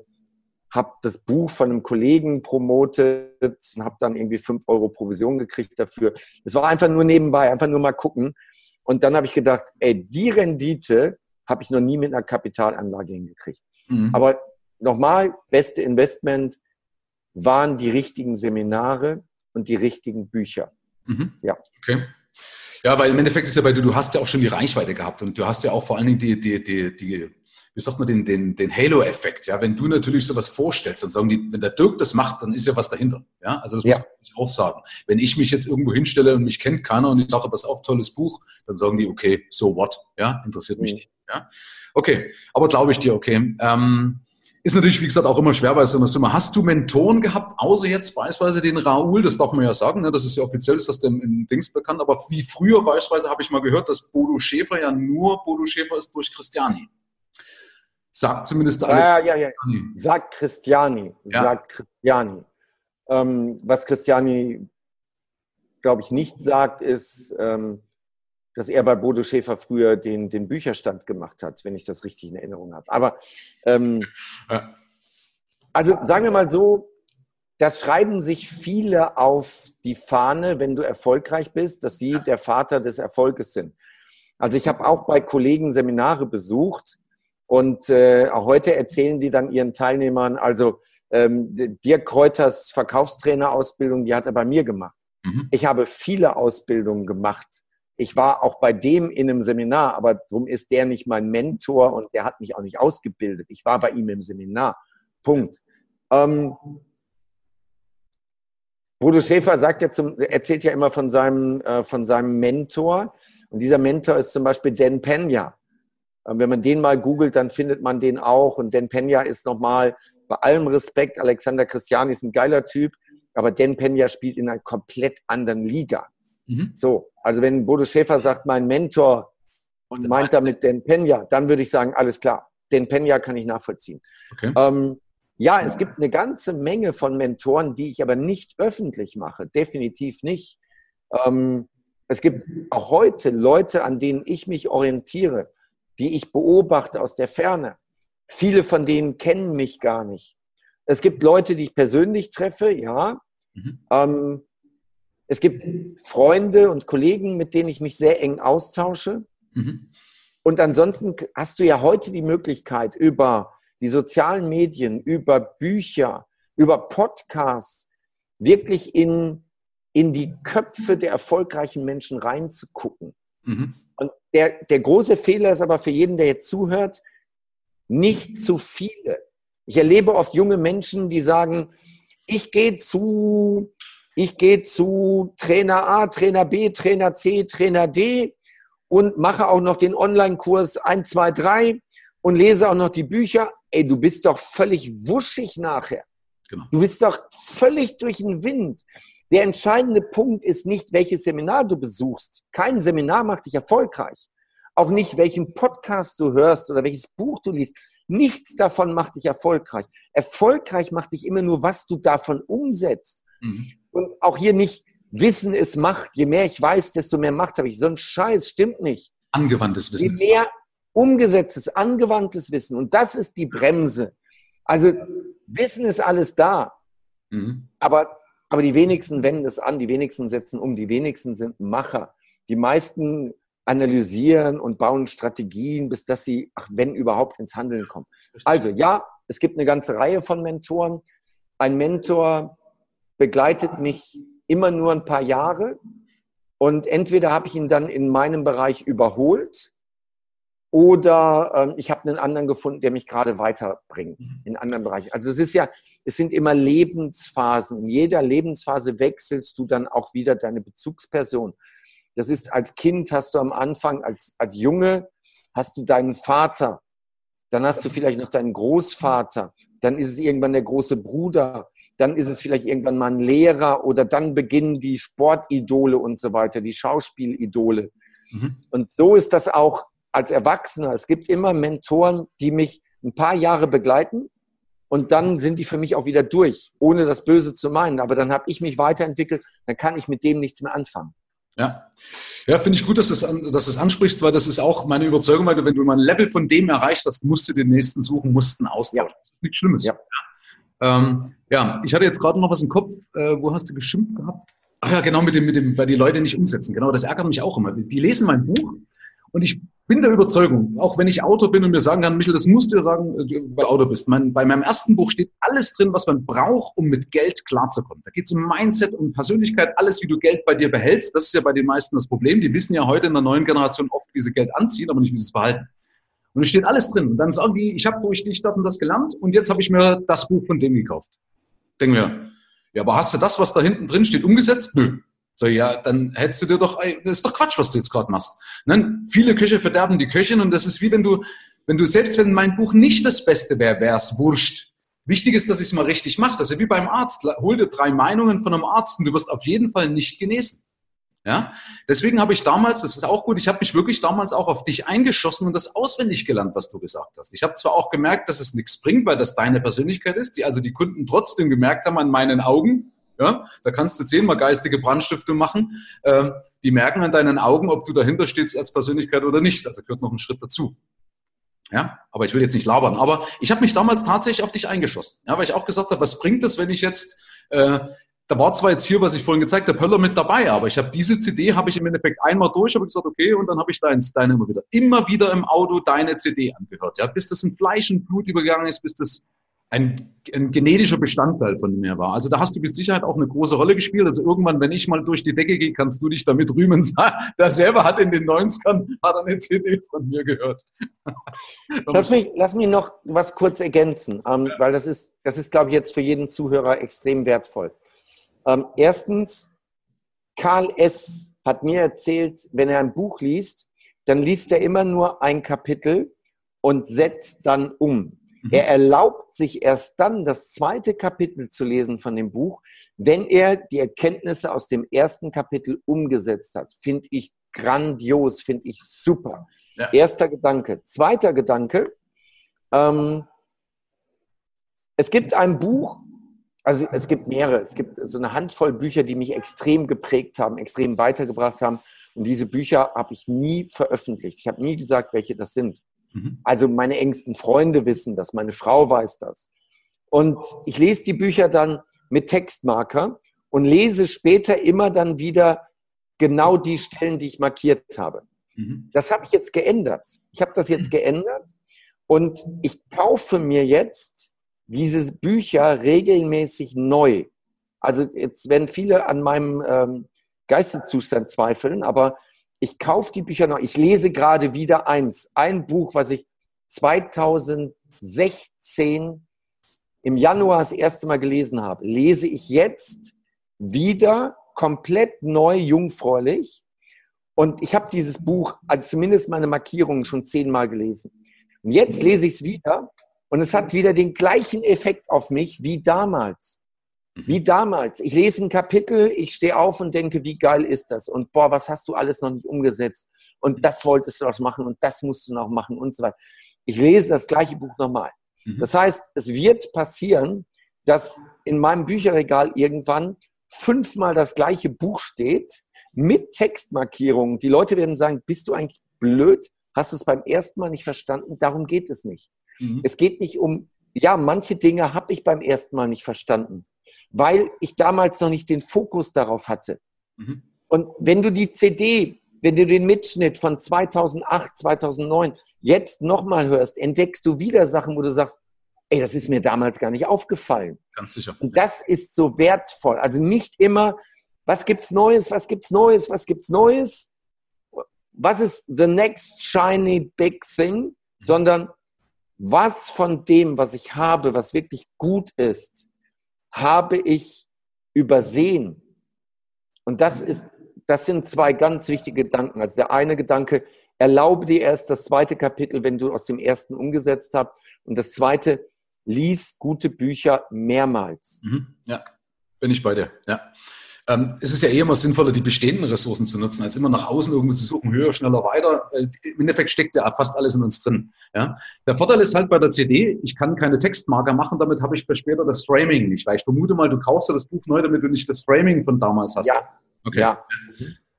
habe das Buch von einem Kollegen promotet und habe dann irgendwie fünf Euro Provision gekriegt dafür. Es war einfach nur nebenbei, einfach nur mal gucken. Und dann habe ich gedacht, ey, die Rendite habe ich noch nie mit einer Kapitalanlage hingekriegt. Mhm. Aber nochmal, beste Investment waren die richtigen Seminare und die richtigen Bücher. Mhm. Ja. Okay. Ja, weil im Endeffekt ist ja bei dir, du hast ja auch schon die Reichweite gehabt und du hast ja auch vor allen Dingen die, die, die, die wie sagt man, den, den, den Halo-Effekt. Ja, wenn du natürlich sowas vorstellst, dann sagen die, wenn der Dirk das macht, dann ist ja was dahinter. Ja, also das ja. muss ich auch sagen. Wenn ich mich jetzt irgendwo hinstelle und mich kennt keiner und ich sage, was auch tolles Buch, dann sagen die, okay, so what? Ja, interessiert mich mhm. nicht. Ja, okay, aber glaube ich dir, okay. Ähm, ist natürlich, wie gesagt, auch immer schwer bei so einer Summe. Hast du Mentoren gehabt, außer jetzt beispielsweise den Raoul, das darf man ja sagen, ne? das ist ja offiziell, ist das dem in Dings bekannt, aber wie früher beispielsweise habe ich mal gehört, dass Bodo Schäfer ja nur Bodo Schäfer ist durch Christiani. Sagt zumindest alle. Ja, ja, ja. Sagt Christiani. Ja. Sagt Christiani. Ähm, was Christiani, glaube ich, nicht sagt, ist, ähm, dass er bei Bodo Schäfer früher den, den Bücherstand gemacht hat, wenn ich das richtig in Erinnerung habe. Aber ähm, also sagen wir mal so, das schreiben sich viele auf die Fahne, wenn du erfolgreich bist, dass sie der Vater des Erfolges sind. Also ich habe auch bei Kollegen Seminare besucht und äh, heute erzählen die dann ihren Teilnehmern, also ähm, Dirk Kräuters Verkaufstrainerausbildung, die hat er bei mir gemacht. Mhm. Ich habe viele Ausbildungen gemacht ich war auch bei dem in einem Seminar, aber darum ist der nicht mein Mentor und der hat mich auch nicht ausgebildet. Ich war bei ihm im Seminar. Punkt. Ähm, Bodo Schäfer sagt ja zum, erzählt ja immer von seinem, äh, von seinem Mentor. Und dieser Mentor ist zum Beispiel Dan Pena. Ähm, wenn man den mal googelt, dann findet man den auch. Und Dan Pena ist nochmal, bei allem Respekt, Alexander Christiani ist ein geiler Typ, aber Dan Pena spielt in einer komplett anderen Liga. Mhm. So, also wenn Bodo Schäfer sagt, mein Mentor und meint damit den Penya, dann würde ich sagen, alles klar, den Penya kann ich nachvollziehen. Okay. Ähm, ja, es gibt eine ganze Menge von Mentoren, die ich aber nicht öffentlich mache, definitiv nicht. Ähm, es gibt auch heute Leute, an denen ich mich orientiere, die ich beobachte aus der Ferne. Viele von denen kennen mich gar nicht. Es gibt Leute, die ich persönlich treffe, ja. Mhm. Ähm, es gibt Freunde und Kollegen, mit denen ich mich sehr eng austausche. Mhm. Und ansonsten hast du ja heute die Möglichkeit, über die sozialen Medien, über Bücher, über Podcasts wirklich in, in die Köpfe der erfolgreichen Menschen reinzugucken. Mhm. Und der, der große Fehler ist aber für jeden, der jetzt zuhört, nicht zu viele. Ich erlebe oft junge Menschen, die sagen, ich gehe zu ich gehe zu Trainer A, Trainer B, Trainer C, Trainer D und mache auch noch den Online-Kurs 1, 2, 3 und lese auch noch die Bücher. Ey, du bist doch völlig wuschig nachher. Genau. Du bist doch völlig durch den Wind. Der entscheidende Punkt ist nicht, welches Seminar du besuchst. Kein Seminar macht dich erfolgreich. Auch nicht, welchen Podcast du hörst oder welches Buch du liest. Nichts davon macht dich erfolgreich. Erfolgreich macht dich immer nur, was du davon umsetzt. Mhm. Und auch hier nicht Wissen ist Macht. Je mehr ich weiß, desto mehr Macht habe ich. So ein Scheiß stimmt nicht. Angewandtes Wissen. Je mehr umgesetztes, angewandtes Wissen. Und das ist die Bremse. Also Wissen ist alles da. Mhm. Aber, aber die wenigsten wenden es an, die wenigsten setzen um, die wenigsten sind Macher. Die meisten analysieren und bauen Strategien, bis dass sie, ach, wenn überhaupt, ins Handeln kommen. Also ja, es gibt eine ganze Reihe von Mentoren. Ein Mentor begleitet mich immer nur ein paar Jahre und entweder habe ich ihn dann in meinem Bereich überholt oder ähm, ich habe einen anderen gefunden, der mich gerade weiterbringt in anderen Bereichen. Also es ist ja, es sind immer Lebensphasen. In jeder Lebensphase wechselst du dann auch wieder deine Bezugsperson. Das ist als Kind hast du am Anfang, als, als Junge hast du deinen Vater, dann hast du vielleicht noch deinen Großvater, dann ist es irgendwann der große Bruder, dann ist es vielleicht irgendwann mal ein Lehrer oder dann beginnen die Sportidole und so weiter, die Schauspielidole. Mhm. Und so ist das auch als Erwachsener. Es gibt immer Mentoren, die mich ein paar Jahre begleiten und dann sind die für mich auch wieder durch, ohne das Böse zu meinen. Aber dann habe ich mich weiterentwickelt, dann kann ich mit dem nichts mehr anfangen. Ja, ja finde ich gut, dass du es dass ansprichst, weil das ist auch meine Überzeugung, weil du, wenn du mal ein Level von dem erreicht hast, musst du den nächsten suchen, musst einen austauschen. Ja. Nichts Schlimmes. Ja. Ähm, ja, ich hatte jetzt gerade noch was im Kopf. Äh, wo hast du geschimpft gehabt? Ach ja, genau, mit dem, mit dem, weil die Leute nicht umsetzen. Genau, das ärgert mich auch immer. Die, die lesen mein Buch und ich bin der Überzeugung, auch wenn ich Autor bin und mir sagen kann, Michael, das musst du ja sagen, äh, weil du Autor bist. Mein, bei meinem ersten Buch steht alles drin, was man braucht, um mit Geld klarzukommen. Da geht es um Mindset, um Persönlichkeit, alles, wie du Geld bei dir behältst. Das ist ja bei den meisten das Problem. Die wissen ja heute in der neuen Generation oft, wie sie Geld anziehen, aber nicht, wie sie es verhalten. Und es steht alles drin. Und dann sagen die, ich habe durch dich das und das gelernt und jetzt habe ich mir das Buch von dem gekauft. Denken wir, ja, aber hast du das, was da hinten drin steht, umgesetzt? Nö. So, ja, dann hättest du dir doch, das ist doch Quatsch, was du jetzt gerade machst. Ne? Viele Köche verderben die Köchin und das ist wie wenn du, wenn du, selbst wenn mein Buch nicht das Beste wäre, wäre es wurscht. Wichtig ist, dass ich es mal richtig mache. Das ist wie beim Arzt. Hol dir drei Meinungen von einem Arzt und du wirst auf jeden Fall nicht genesen. Ja, deswegen habe ich damals, das ist auch gut, ich habe mich wirklich damals auch auf dich eingeschossen und das auswendig gelernt, was du gesagt hast. Ich habe zwar auch gemerkt, dass es nichts bringt, weil das deine Persönlichkeit ist, die also die Kunden trotzdem gemerkt haben an meinen Augen, ja, da kannst du zehnmal geistige Brandstiftung machen. Äh, die merken an deinen Augen, ob du dahinter stehst als Persönlichkeit oder nicht. Also gehört noch ein Schritt dazu. Ja, aber ich will jetzt nicht labern. Aber ich habe mich damals tatsächlich auf dich eingeschossen. Ja, weil ich auch gesagt habe, was bringt es, wenn ich jetzt, äh, da war zwar jetzt hier, was ich vorhin gezeigt habe, Höller mit dabei, aber ich habe diese CD, habe ich im Endeffekt einmal durch, habe gesagt, okay, und dann habe ich deins, deine immer wieder, immer wieder im Auto deine CD angehört. Ja, bis das in Fleisch und Blut übergegangen ist, bis das ein, ein genetischer Bestandteil von mir war. Also da hast du mit Sicherheit auch eine große Rolle gespielt. Also irgendwann, wenn ich mal durch die Decke gehe, kannst du dich damit rühmen. Der selber hat in den 90ern hat eine CD von mir gehört. *laughs* lass, mich, lass mich noch was kurz ergänzen, ähm, ja. weil das ist, das ist, glaube ich, jetzt für jeden Zuhörer extrem wertvoll. Ähm, erstens, Karl S. hat mir erzählt, wenn er ein Buch liest, dann liest er immer nur ein Kapitel und setzt dann um. Mhm. Er erlaubt sich erst dann, das zweite Kapitel zu lesen von dem Buch, wenn er die Erkenntnisse aus dem ersten Kapitel umgesetzt hat. Finde ich grandios, finde ich super. Ja. Erster Gedanke. Zweiter Gedanke. Ähm, es gibt ein Buch, also es gibt mehrere, es gibt so eine Handvoll Bücher, die mich extrem geprägt haben, extrem weitergebracht haben. Und diese Bücher habe ich nie veröffentlicht. Ich habe nie gesagt, welche das sind. Mhm. Also meine engsten Freunde wissen das, meine Frau weiß das. Und ich lese die Bücher dann mit Textmarker und lese später immer dann wieder genau die Stellen, die ich markiert habe. Mhm. Das habe ich jetzt geändert. Ich habe das jetzt geändert und ich kaufe mir jetzt diese Bücher regelmäßig neu. Also jetzt werden viele an meinem ähm, Geisteszustand zweifeln, aber ich kaufe die Bücher noch. Ich lese gerade wieder eins. Ein Buch, was ich 2016 im Januar das erste Mal gelesen habe, lese ich jetzt wieder komplett neu, jungfräulich. Und ich habe dieses Buch, also zumindest meine Markierungen, schon zehnmal gelesen. Und jetzt lese ich es wieder und es hat wieder den gleichen Effekt auf mich wie damals. Wie mhm. damals. Ich lese ein Kapitel, ich stehe auf und denke, wie geil ist das? Und boah, was hast du alles noch nicht umgesetzt? Und das wolltest du noch machen und das musst du noch machen und so weiter. Ich lese das gleiche Buch nochmal. Mhm. Das heißt, es wird passieren, dass in meinem Bücherregal irgendwann fünfmal das gleiche Buch steht mit Textmarkierungen. Die Leute werden sagen, bist du eigentlich blöd? Hast du es beim ersten Mal nicht verstanden? Darum geht es nicht. Mhm. Es geht nicht um, ja, manche Dinge habe ich beim ersten Mal nicht verstanden weil ich damals noch nicht den Fokus darauf hatte. Mhm. Und wenn du die CD wenn du den Mitschnitt von 2008, 2009 jetzt nochmal hörst, entdeckst du wieder Sachen, wo du sagst, ey, das ist mir damals gar nicht aufgefallen. Ganz sicher. Und das ist so wertvoll. Also nicht immer, was gibt's Neues, was gibt's Neues, was gibt's Neues? Was ist the next shiny big thing? Sondern was von dem, was ich habe, was wirklich gut ist, habe ich übersehen. Und das ist, das sind zwei ganz wichtige Gedanken. Also der eine Gedanke, erlaube dir erst das zweite Kapitel, wenn du aus dem ersten umgesetzt hast. Und das zweite, lies gute Bücher mehrmals. Mhm. Ja, bin ich bei dir. Ja. Ähm, es ist ja eh immer sinnvoller, die bestehenden Ressourcen zu nutzen, als immer nach außen irgendwo zu suchen, höher, schneller, weiter. Im Endeffekt steckt ja fast alles in uns drin. Ja? Der Vorteil ist halt bei der CD, ich kann keine Textmarker machen, damit habe ich später das Framing nicht. Weil ich vermute mal, du kaufst ja das Buch neu, damit du nicht das Framing von damals hast. Ja. Okay. Ja.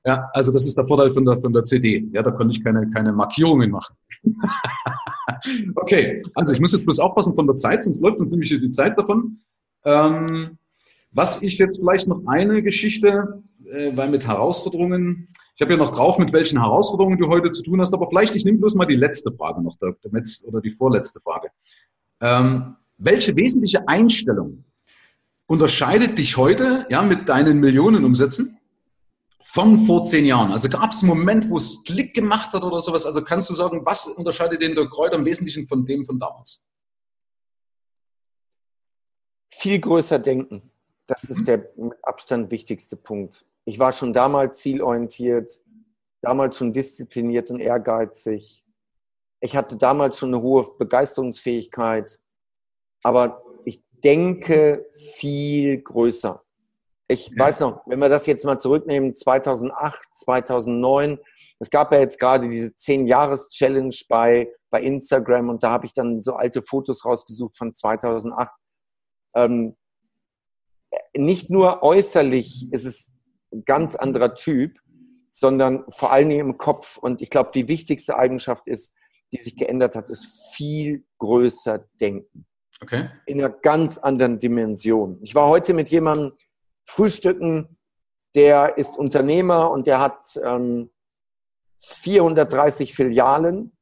Ja, also das ist der Vorteil von der, von der CD. Ja, da konnte ich keine, keine Markierungen machen. *laughs* okay, also ich muss jetzt bloß aufpassen von der Zeit, sonst läuft uns nämlich die Zeit davon. Ähm, was ich jetzt vielleicht noch eine Geschichte, äh, weil mit Herausforderungen, ich habe ja noch drauf, mit welchen Herausforderungen du heute zu tun hast, aber vielleicht, ich nehme bloß mal die letzte Frage noch, der oder die vorletzte Frage. Ähm, welche wesentliche Einstellung unterscheidet dich heute ja, mit deinen Millionenumsätzen von vor zehn Jahren? Also gab es einen Moment, wo es Klick gemacht hat oder sowas? Also kannst du sagen, was unterscheidet den der Kräuter im Wesentlichen von dem von damals? Viel größer denken. Das ist der mit Abstand wichtigste Punkt. Ich war schon damals zielorientiert, damals schon diszipliniert und ehrgeizig. Ich hatte damals schon eine hohe Begeisterungsfähigkeit, aber ich denke viel größer. Ich ja. weiß noch, wenn wir das jetzt mal zurücknehmen, 2008, 2009, es gab ja jetzt gerade diese 10-Jahres-Challenge bei, bei Instagram und da habe ich dann so alte Fotos rausgesucht von 2008. Ähm, nicht nur äußerlich ist es ein ganz anderer Typ, sondern vor allen Dingen im Kopf. Und ich glaube, die wichtigste Eigenschaft ist, die sich geändert hat, ist viel größer denken. Okay. In einer ganz anderen Dimension. Ich war heute mit jemandem frühstücken, der ist Unternehmer und der hat ähm, 430 Filialen.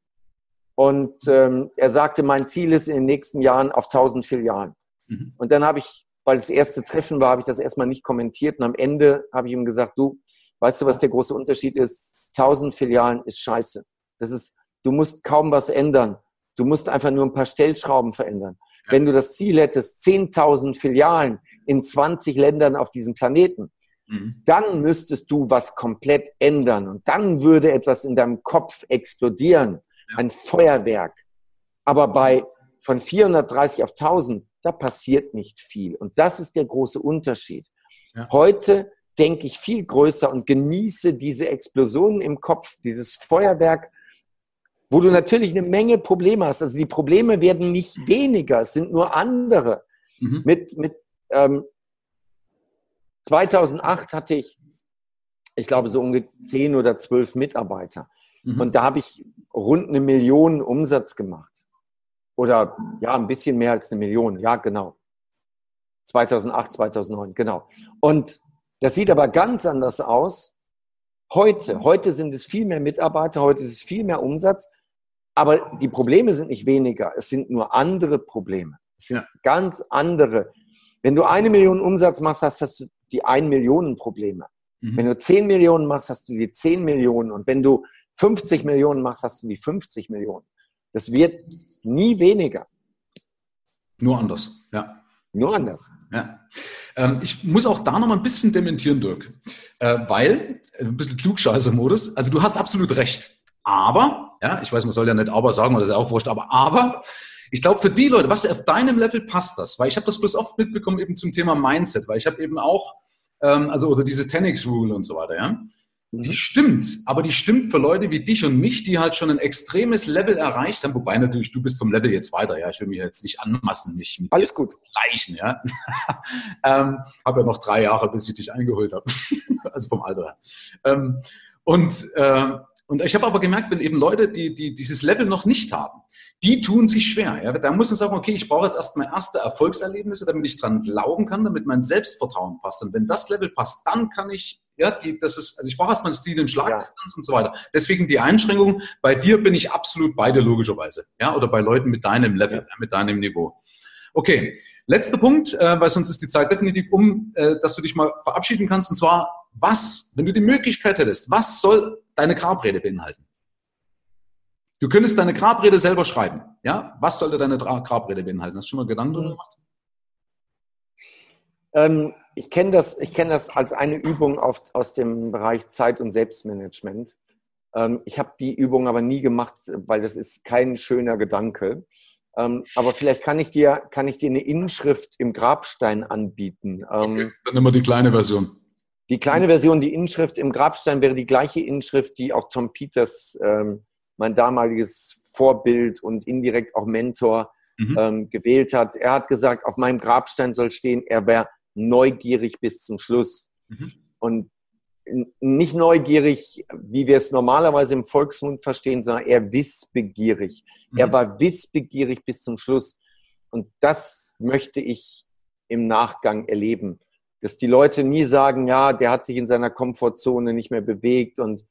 Und ähm, er sagte, mein Ziel ist in den nächsten Jahren auf 1000 Filialen. Mhm. Und dann habe ich weil das erste Treffen war, habe ich das erstmal nicht kommentiert. Und am Ende habe ich ihm gesagt, du, weißt du, was der große Unterschied ist? 1000 Filialen ist scheiße. Das ist, du musst kaum was ändern. Du musst einfach nur ein paar Stellschrauben verändern. Ja. Wenn du das Ziel hättest, 10.000 Filialen in 20 Ländern auf diesem Planeten, mhm. dann müsstest du was komplett ändern. Und dann würde etwas in deinem Kopf explodieren. Ja. Ein Feuerwerk. Aber bei von 430 auf 1000 da passiert nicht viel. Und das ist der große Unterschied. Ja. Heute denke ich viel größer und genieße diese Explosionen im Kopf, dieses Feuerwerk, wo du natürlich eine Menge Probleme hast. Also die Probleme werden nicht weniger, es sind nur andere. Mhm. Mit, mit ähm, 2008 hatte ich, ich glaube, so ungefähr 10 oder 12 Mitarbeiter. Mhm. Und da habe ich rund eine Million Umsatz gemacht. Oder ja, ein bisschen mehr als eine Million. Ja, genau. 2008, 2009, genau. Und das sieht aber ganz anders aus. Heute, heute sind es viel mehr Mitarbeiter, heute ist es viel mehr Umsatz. Aber die Probleme sind nicht weniger. Es sind nur andere Probleme. Es sind ja. ganz andere. Wenn du eine Million Umsatz machst, hast, hast du die ein Millionen Probleme. Mhm. Wenn du zehn Millionen machst, hast du die zehn Millionen. Und wenn du 50 Millionen machst, hast du die 50 Millionen. Das wird nie weniger. Nur anders, ja. Nur anders. Ja. Ähm, ich muss auch da noch mal ein bisschen dementieren, Dirk, äh, weil, äh, ein bisschen Klugscheißer-Modus, also du hast absolut recht. Aber, ja, ich weiß, man soll ja nicht aber sagen, oder das ist ja auch wurscht, aber, aber, ich glaube, für die Leute, was auf deinem Level passt das, weil ich habe das bloß oft mitbekommen eben zum Thema Mindset, weil ich habe eben auch, ähm, also oder diese 10x-Rule und so weiter, ja. Die mhm. stimmt, aber die stimmt für Leute wie dich und mich, die halt schon ein extremes Level erreicht haben. Wobei natürlich du bist vom Level jetzt weiter. Ja, ich will mich jetzt nicht anmassen, mich mit Alles gut. gleichen. Ja, *laughs* ähm, habe ja noch drei Jahre, bis ich dich eingeholt habe. *laughs* also vom Alter. Ähm, und äh, Und ich habe aber gemerkt, wenn eben Leute, die, die dieses Level noch nicht haben, die tun sich schwer. Ja? Da muss man sagen, okay, ich brauche jetzt erstmal erste Erfolgserlebnisse, damit ich dran glauben kann, damit mein Selbstvertrauen passt. Und wenn das Level passt, dann kann ich, ja, die, das ist, also ich brauche erstmal Stil und Schlagdistanz ja. und so weiter. Deswegen die Einschränkung. Bei dir bin ich absolut beide logischerweise. Ja, oder bei Leuten mit deinem Level, ja. mit deinem Niveau. Okay. Letzter Punkt, äh, weil sonst ist die Zeit definitiv um, äh, dass du dich mal verabschieden kannst. Und zwar, was, wenn du die Möglichkeit hättest, was soll deine Grabrede beinhalten? Du könntest deine Grabrede selber schreiben. Ja? Was sollte deine Grabrede beinhalten? Hast du schon mal Gedanken darüber gemacht? Ähm, ich kenne das, kenn das als eine Übung auf, aus dem Bereich Zeit- und Selbstmanagement. Ähm, ich habe die Übung aber nie gemacht, weil das ist kein schöner Gedanke. Ähm, aber vielleicht kann ich, dir, kann ich dir eine Inschrift im Grabstein anbieten. Ähm, okay, dann immer die kleine Version. Die kleine Version, die Inschrift im Grabstein wäre die gleiche Inschrift, die auch Tom Peters, ähm, mein damaliges Vorbild und indirekt auch Mentor, mhm. ähm, gewählt hat. Er hat gesagt, auf meinem Grabstein soll stehen, er wäre neugierig bis zum Schluss. Mhm. Und nicht neugierig, wie wir es normalerweise im Volksmund verstehen, sondern eher wissbegierig. Mhm. Er war wissbegierig bis zum Schluss. Und das möchte ich im Nachgang erleben. Dass die Leute nie sagen, ja, der hat sich in seiner Komfortzone nicht mehr bewegt und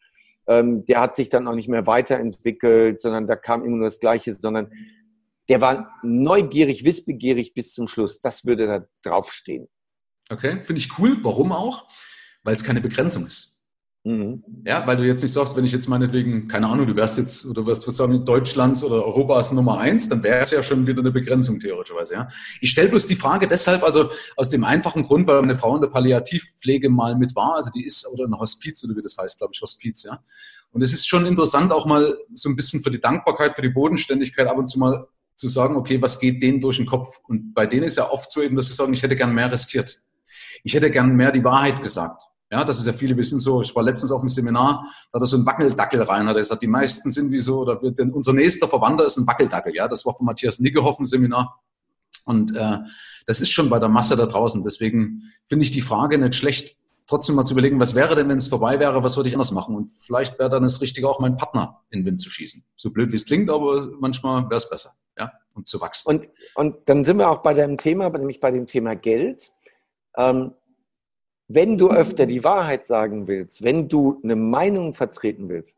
ähm, der hat sich dann auch nicht mehr weiterentwickelt, sondern da kam immer nur das Gleiche, sondern der war neugierig, wissbegierig bis zum Schluss. Das würde da draufstehen. Okay, finde ich cool. Warum auch? weil es keine Begrenzung ist. Mhm. Ja, weil du jetzt nicht sagst, wenn ich jetzt meinetwegen, keine Ahnung, du wärst jetzt oder wirst sagen, Deutschlands oder Europas Nummer eins, dann wäre es ja schon wieder eine Begrenzung theoretischerweise. Ja. Ich stelle bloß die Frage deshalb, also aus dem einfachen Grund, weil meine Frau in der Palliativpflege mal mit war, also die ist, oder ein Hospiz, oder wie das heißt, glaube ich, Hospiz, ja. Und es ist schon interessant, auch mal so ein bisschen für die Dankbarkeit, für die Bodenständigkeit ab und zu mal zu sagen, okay, was geht denen durch den Kopf? Und bei denen ist ja oft so eben, dass sie sagen, ich hätte gern mehr riskiert. Ich hätte gern mehr die Wahrheit gesagt. Ja, das ist ja viele wissen so. Ich war letztens auf einem Seminar, da hat er so einen Wackeldackel rein, hat er gesagt, die meisten sind wie so, oder denn unser nächster Verwandter ist ein Wackeldackel. Ja, das war von Matthias Niggehoff im Seminar. Und äh, das ist schon bei der Masse da draußen. Deswegen finde ich die Frage nicht schlecht, trotzdem mal zu überlegen, was wäre denn, wenn es vorbei wäre, was würde ich anders machen? Und vielleicht wäre dann das Richtige, auch meinen Partner in den Wind zu schießen. So blöd wie es klingt, aber manchmal wäre es besser, ja, und zu wachsen. Und, und dann sind wir auch bei deinem Thema, nämlich bei dem Thema Geld. Ähm, wenn du öfter die Wahrheit sagen willst, wenn du eine Meinung vertreten willst,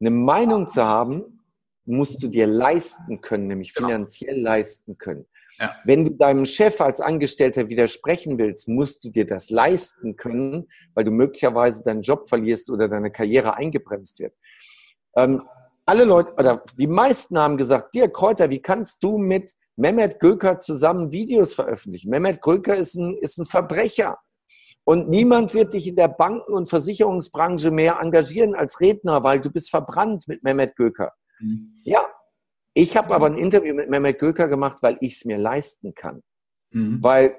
eine Meinung zu haben, musst du dir leisten können, nämlich genau. finanziell leisten können. Ja. Wenn du deinem Chef als Angestellter widersprechen willst, musst du dir das leisten können, weil du möglicherweise deinen Job verlierst oder deine Karriere eingebremst wird. Ähm, alle Leute oder die meisten haben gesagt, dir Kräuter, wie kannst du mit Mehmet Göker zusammen Videos veröffentlichen? Mehmet Göker ist ein, ist ein Verbrecher. Und niemand wird dich in der Banken- und Versicherungsbranche mehr engagieren als Redner, weil du bist verbrannt mit Mehmet Göker. Mhm. Ja, ich habe aber ein Interview mit Mehmet Göker gemacht, weil ich es mir leisten kann. Mhm. Weil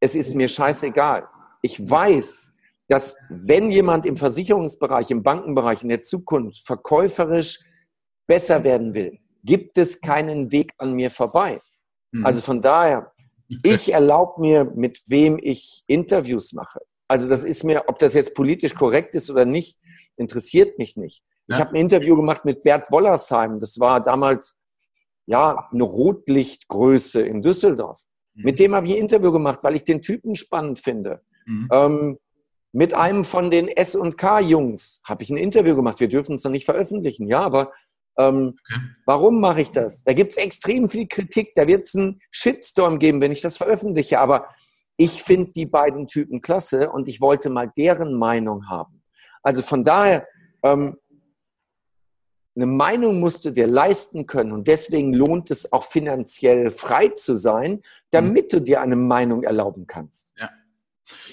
es ist mir scheißegal. Ich weiß, dass wenn jemand im Versicherungsbereich, im Bankenbereich in der Zukunft verkäuferisch besser werden will, gibt es keinen Weg an mir vorbei. Mhm. Also von daher, ich erlaube mir, mit wem ich Interviews mache. Also das ist mir, ob das jetzt politisch korrekt ist oder nicht, interessiert mich nicht. Ja. Ich habe ein Interview gemacht mit Bert Wollersheim. Das war damals ja eine Rotlichtgröße in Düsseldorf. Mhm. Mit dem habe ich ein Interview gemacht, weil ich den Typen spannend finde. Mhm. Ähm, mit einem von den S und K Jungs habe ich ein Interview gemacht. Wir dürfen es noch nicht veröffentlichen, ja, aber ähm, okay. Warum mache ich das? Da gibt es extrem viel Kritik, da wird es einen Shitstorm geben, wenn ich das veröffentliche. Aber ich finde die beiden Typen klasse und ich wollte mal deren Meinung haben. Also von daher, ähm, eine Meinung musst du dir leisten können und deswegen lohnt es auch finanziell frei zu sein, damit mhm. du dir eine Meinung erlauben kannst. Ja.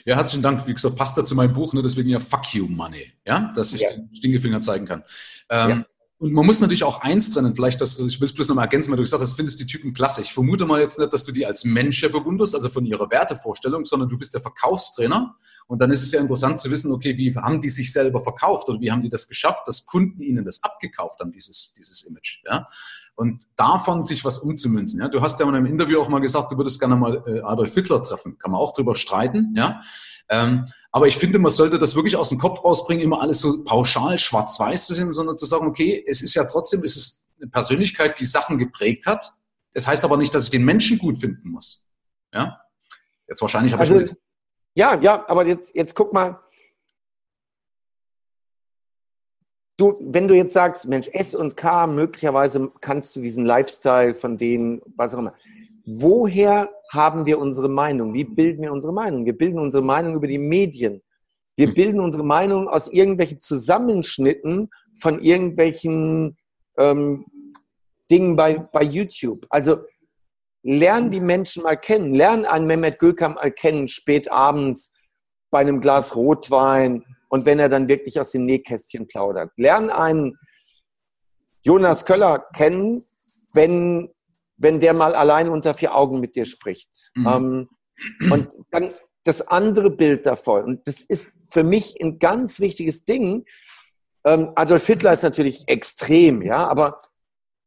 Ja, herzlichen Dank. Wie gesagt, passt da zu meinem Buch, ne? deswegen ja Fuck You Money, ja, dass ich ja. den Stinkefinger zeigen kann. Ähm, ja. Und man muss natürlich auch eins trennen, vielleicht, dass, ich will es bloß nochmal ergänzen, weil du gesagt hast, findest die Typen klasse. Ich vermute mal jetzt nicht, dass du die als Menschen bewunderst, also von ihrer Wertevorstellung, sondern du bist der Verkaufstrainer. Und dann ist es ja interessant zu wissen, okay, wie haben die sich selber verkauft oder wie haben die das geschafft, dass Kunden ihnen das abgekauft haben, dieses, dieses Image. Ja? Und davon sich was umzumünzen. Ja? Du hast ja in einem Interview auch mal gesagt, du würdest gerne mal äh, Adolf Hitler treffen. Kann man auch drüber streiten. Ja? Ähm, Aber ich finde, man sollte das wirklich aus dem Kopf rausbringen, immer alles so pauschal schwarz-weiß zu sehen, sondern zu sagen, okay, es ist ja trotzdem, es ist eine Persönlichkeit, die Sachen geprägt hat. Das heißt aber nicht, dass ich den Menschen gut finden muss. Ja? Jetzt wahrscheinlich habe Also, ich mit, ja, ja, aber jetzt, jetzt guck mal. Du, wenn du jetzt sagst, Mensch, S und K, möglicherweise kannst du diesen Lifestyle von denen, was auch immer. Woher haben wir unsere Meinung? Wie bilden wir unsere Meinung? Wir bilden unsere Meinung über die Medien. Wir Hm. bilden unsere Meinung aus irgendwelchen Zusammenschnitten von irgendwelchen ähm, Dingen bei, bei YouTube. Also lernen die Menschen mal kennen. Lernen einen Mehmet Gökhan mal kennen, spät abends bei einem Glas Rotwein und wenn er dann wirklich aus dem Nähkästchen plaudert. Lernen einen Jonas Köller kennen, wenn, wenn der mal allein unter vier Augen mit dir spricht. Mhm. Ähm, und dann das andere Bild davon. Und das ist für mich ein ganz wichtiges Ding. Ähm, Adolf Hitler ist natürlich extrem, ja, aber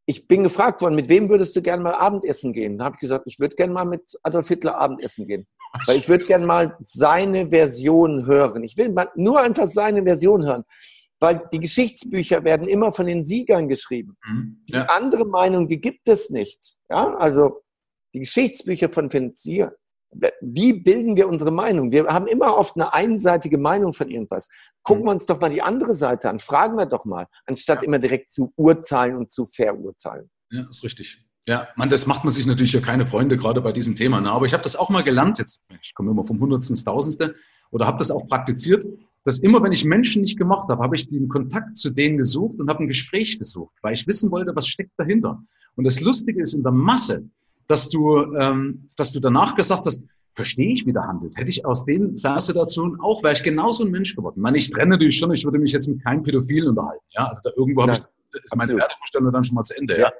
ich bin gefragt worden, mit wem würdest du gerne mal Abendessen gehen? Da habe ich gesagt, ich würde gerne mal mit Adolf Hitler Abendessen gehen. Weil ich würde gerne mal seine Version hören. Ich will mal nur einfach seine Version hören. Weil die Geschichtsbücher werden immer von den Siegern geschrieben. Mhm. Die ja. andere Meinung, die gibt es nicht. Ja, also die Geschichtsbücher von Siegern. Wie bilden wir unsere Meinung? Wir haben immer oft eine einseitige Meinung von irgendwas. Gucken wir uns doch mal die andere Seite an. Fragen wir doch mal, anstatt Ja. immer direkt zu urteilen und zu verurteilen. Ja, ist richtig. Ja, man, das macht man sich natürlich ja keine Freunde, gerade bei diesem Thema. Ne? Aber ich habe das auch mal gelernt, jetzt, ich komme immer vom Hundertsten ins Tausendste, oder habe das auch praktiziert, dass immer, wenn ich Menschen nicht gemacht habe, habe ich den Kontakt zu denen gesucht und habe ein Gespräch gesucht, weil ich wissen wollte, was steckt dahinter. Und das Lustige ist in der Masse, dass du, ähm, dass du danach gesagt hast, verstehe ich, wie der handelt. Hätte ich aus den seiner Situation auch, wäre ich genauso ein Mensch geworden. Ich meine, ich trenne natürlich schon, ich würde mich jetzt mit keinem Pädophilen unterhalten. Ja, also da irgendwo habe ich, ist meine. Wertevorstellung dann schon mal zu Ende. Ja. Ja.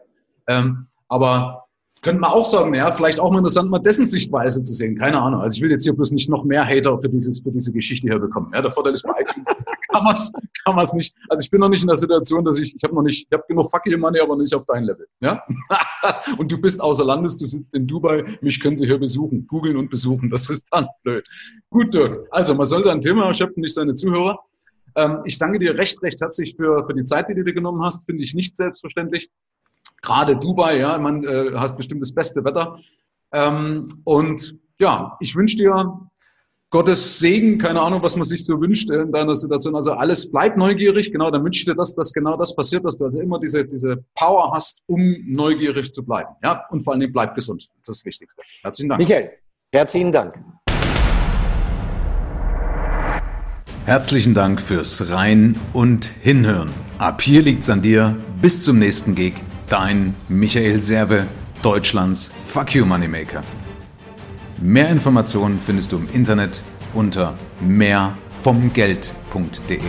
Ähm, aber könnte man auch sagen, ja, vielleicht auch mal interessant, mal dessen Sichtweise zu sehen. Keine Ahnung. Also ich will jetzt hier bloß nicht noch mehr Hater für dieses, für diese Geschichte hier bekommen. Ja, der Vorteil ist bei *laughs* kann man es kann man's nicht. Also ich bin noch nicht in der Situation, dass ich, ich habe noch nicht, ich habe genug Fucking Money, aber nicht auf dein Level. Ja? *laughs* und du bist außer Landes, du sitzt in Dubai, mich können sie hier besuchen, googeln und besuchen. Das ist dann blöd. Gut, Dirk. Also man sollte ein Thema erschöpfen, nicht seine Zuhörer. Ähm, ich danke dir recht, recht herzlich für, für die Zeit, die du dir genommen hast. Finde ich nicht selbstverständlich. Gerade Dubai, ja, man äh, hat bestimmt das beste Wetter. Ähm, und ja, ich wünsche dir Gottes Segen, keine Ahnung, was man sich so wünscht in deiner Situation. Also alles bleibt neugierig, genau, dann wünsche ich dir das, dass genau das passiert, dass du also immer diese, diese Power hast, um neugierig zu bleiben. Ja, und vor allen Dingen bleib gesund. Das ist das Wichtigste. Herzlichen Dank. Michael, herzlichen Dank. Herzlichen Dank fürs Rein und Hinhören. Ab hier liegt's an dir. Bis zum nächsten Gig. Dein Michael Serve, Deutschlands Fuck You Moneymaker. Mehr Informationen findest du im Internet unter mehrvomgeld.de.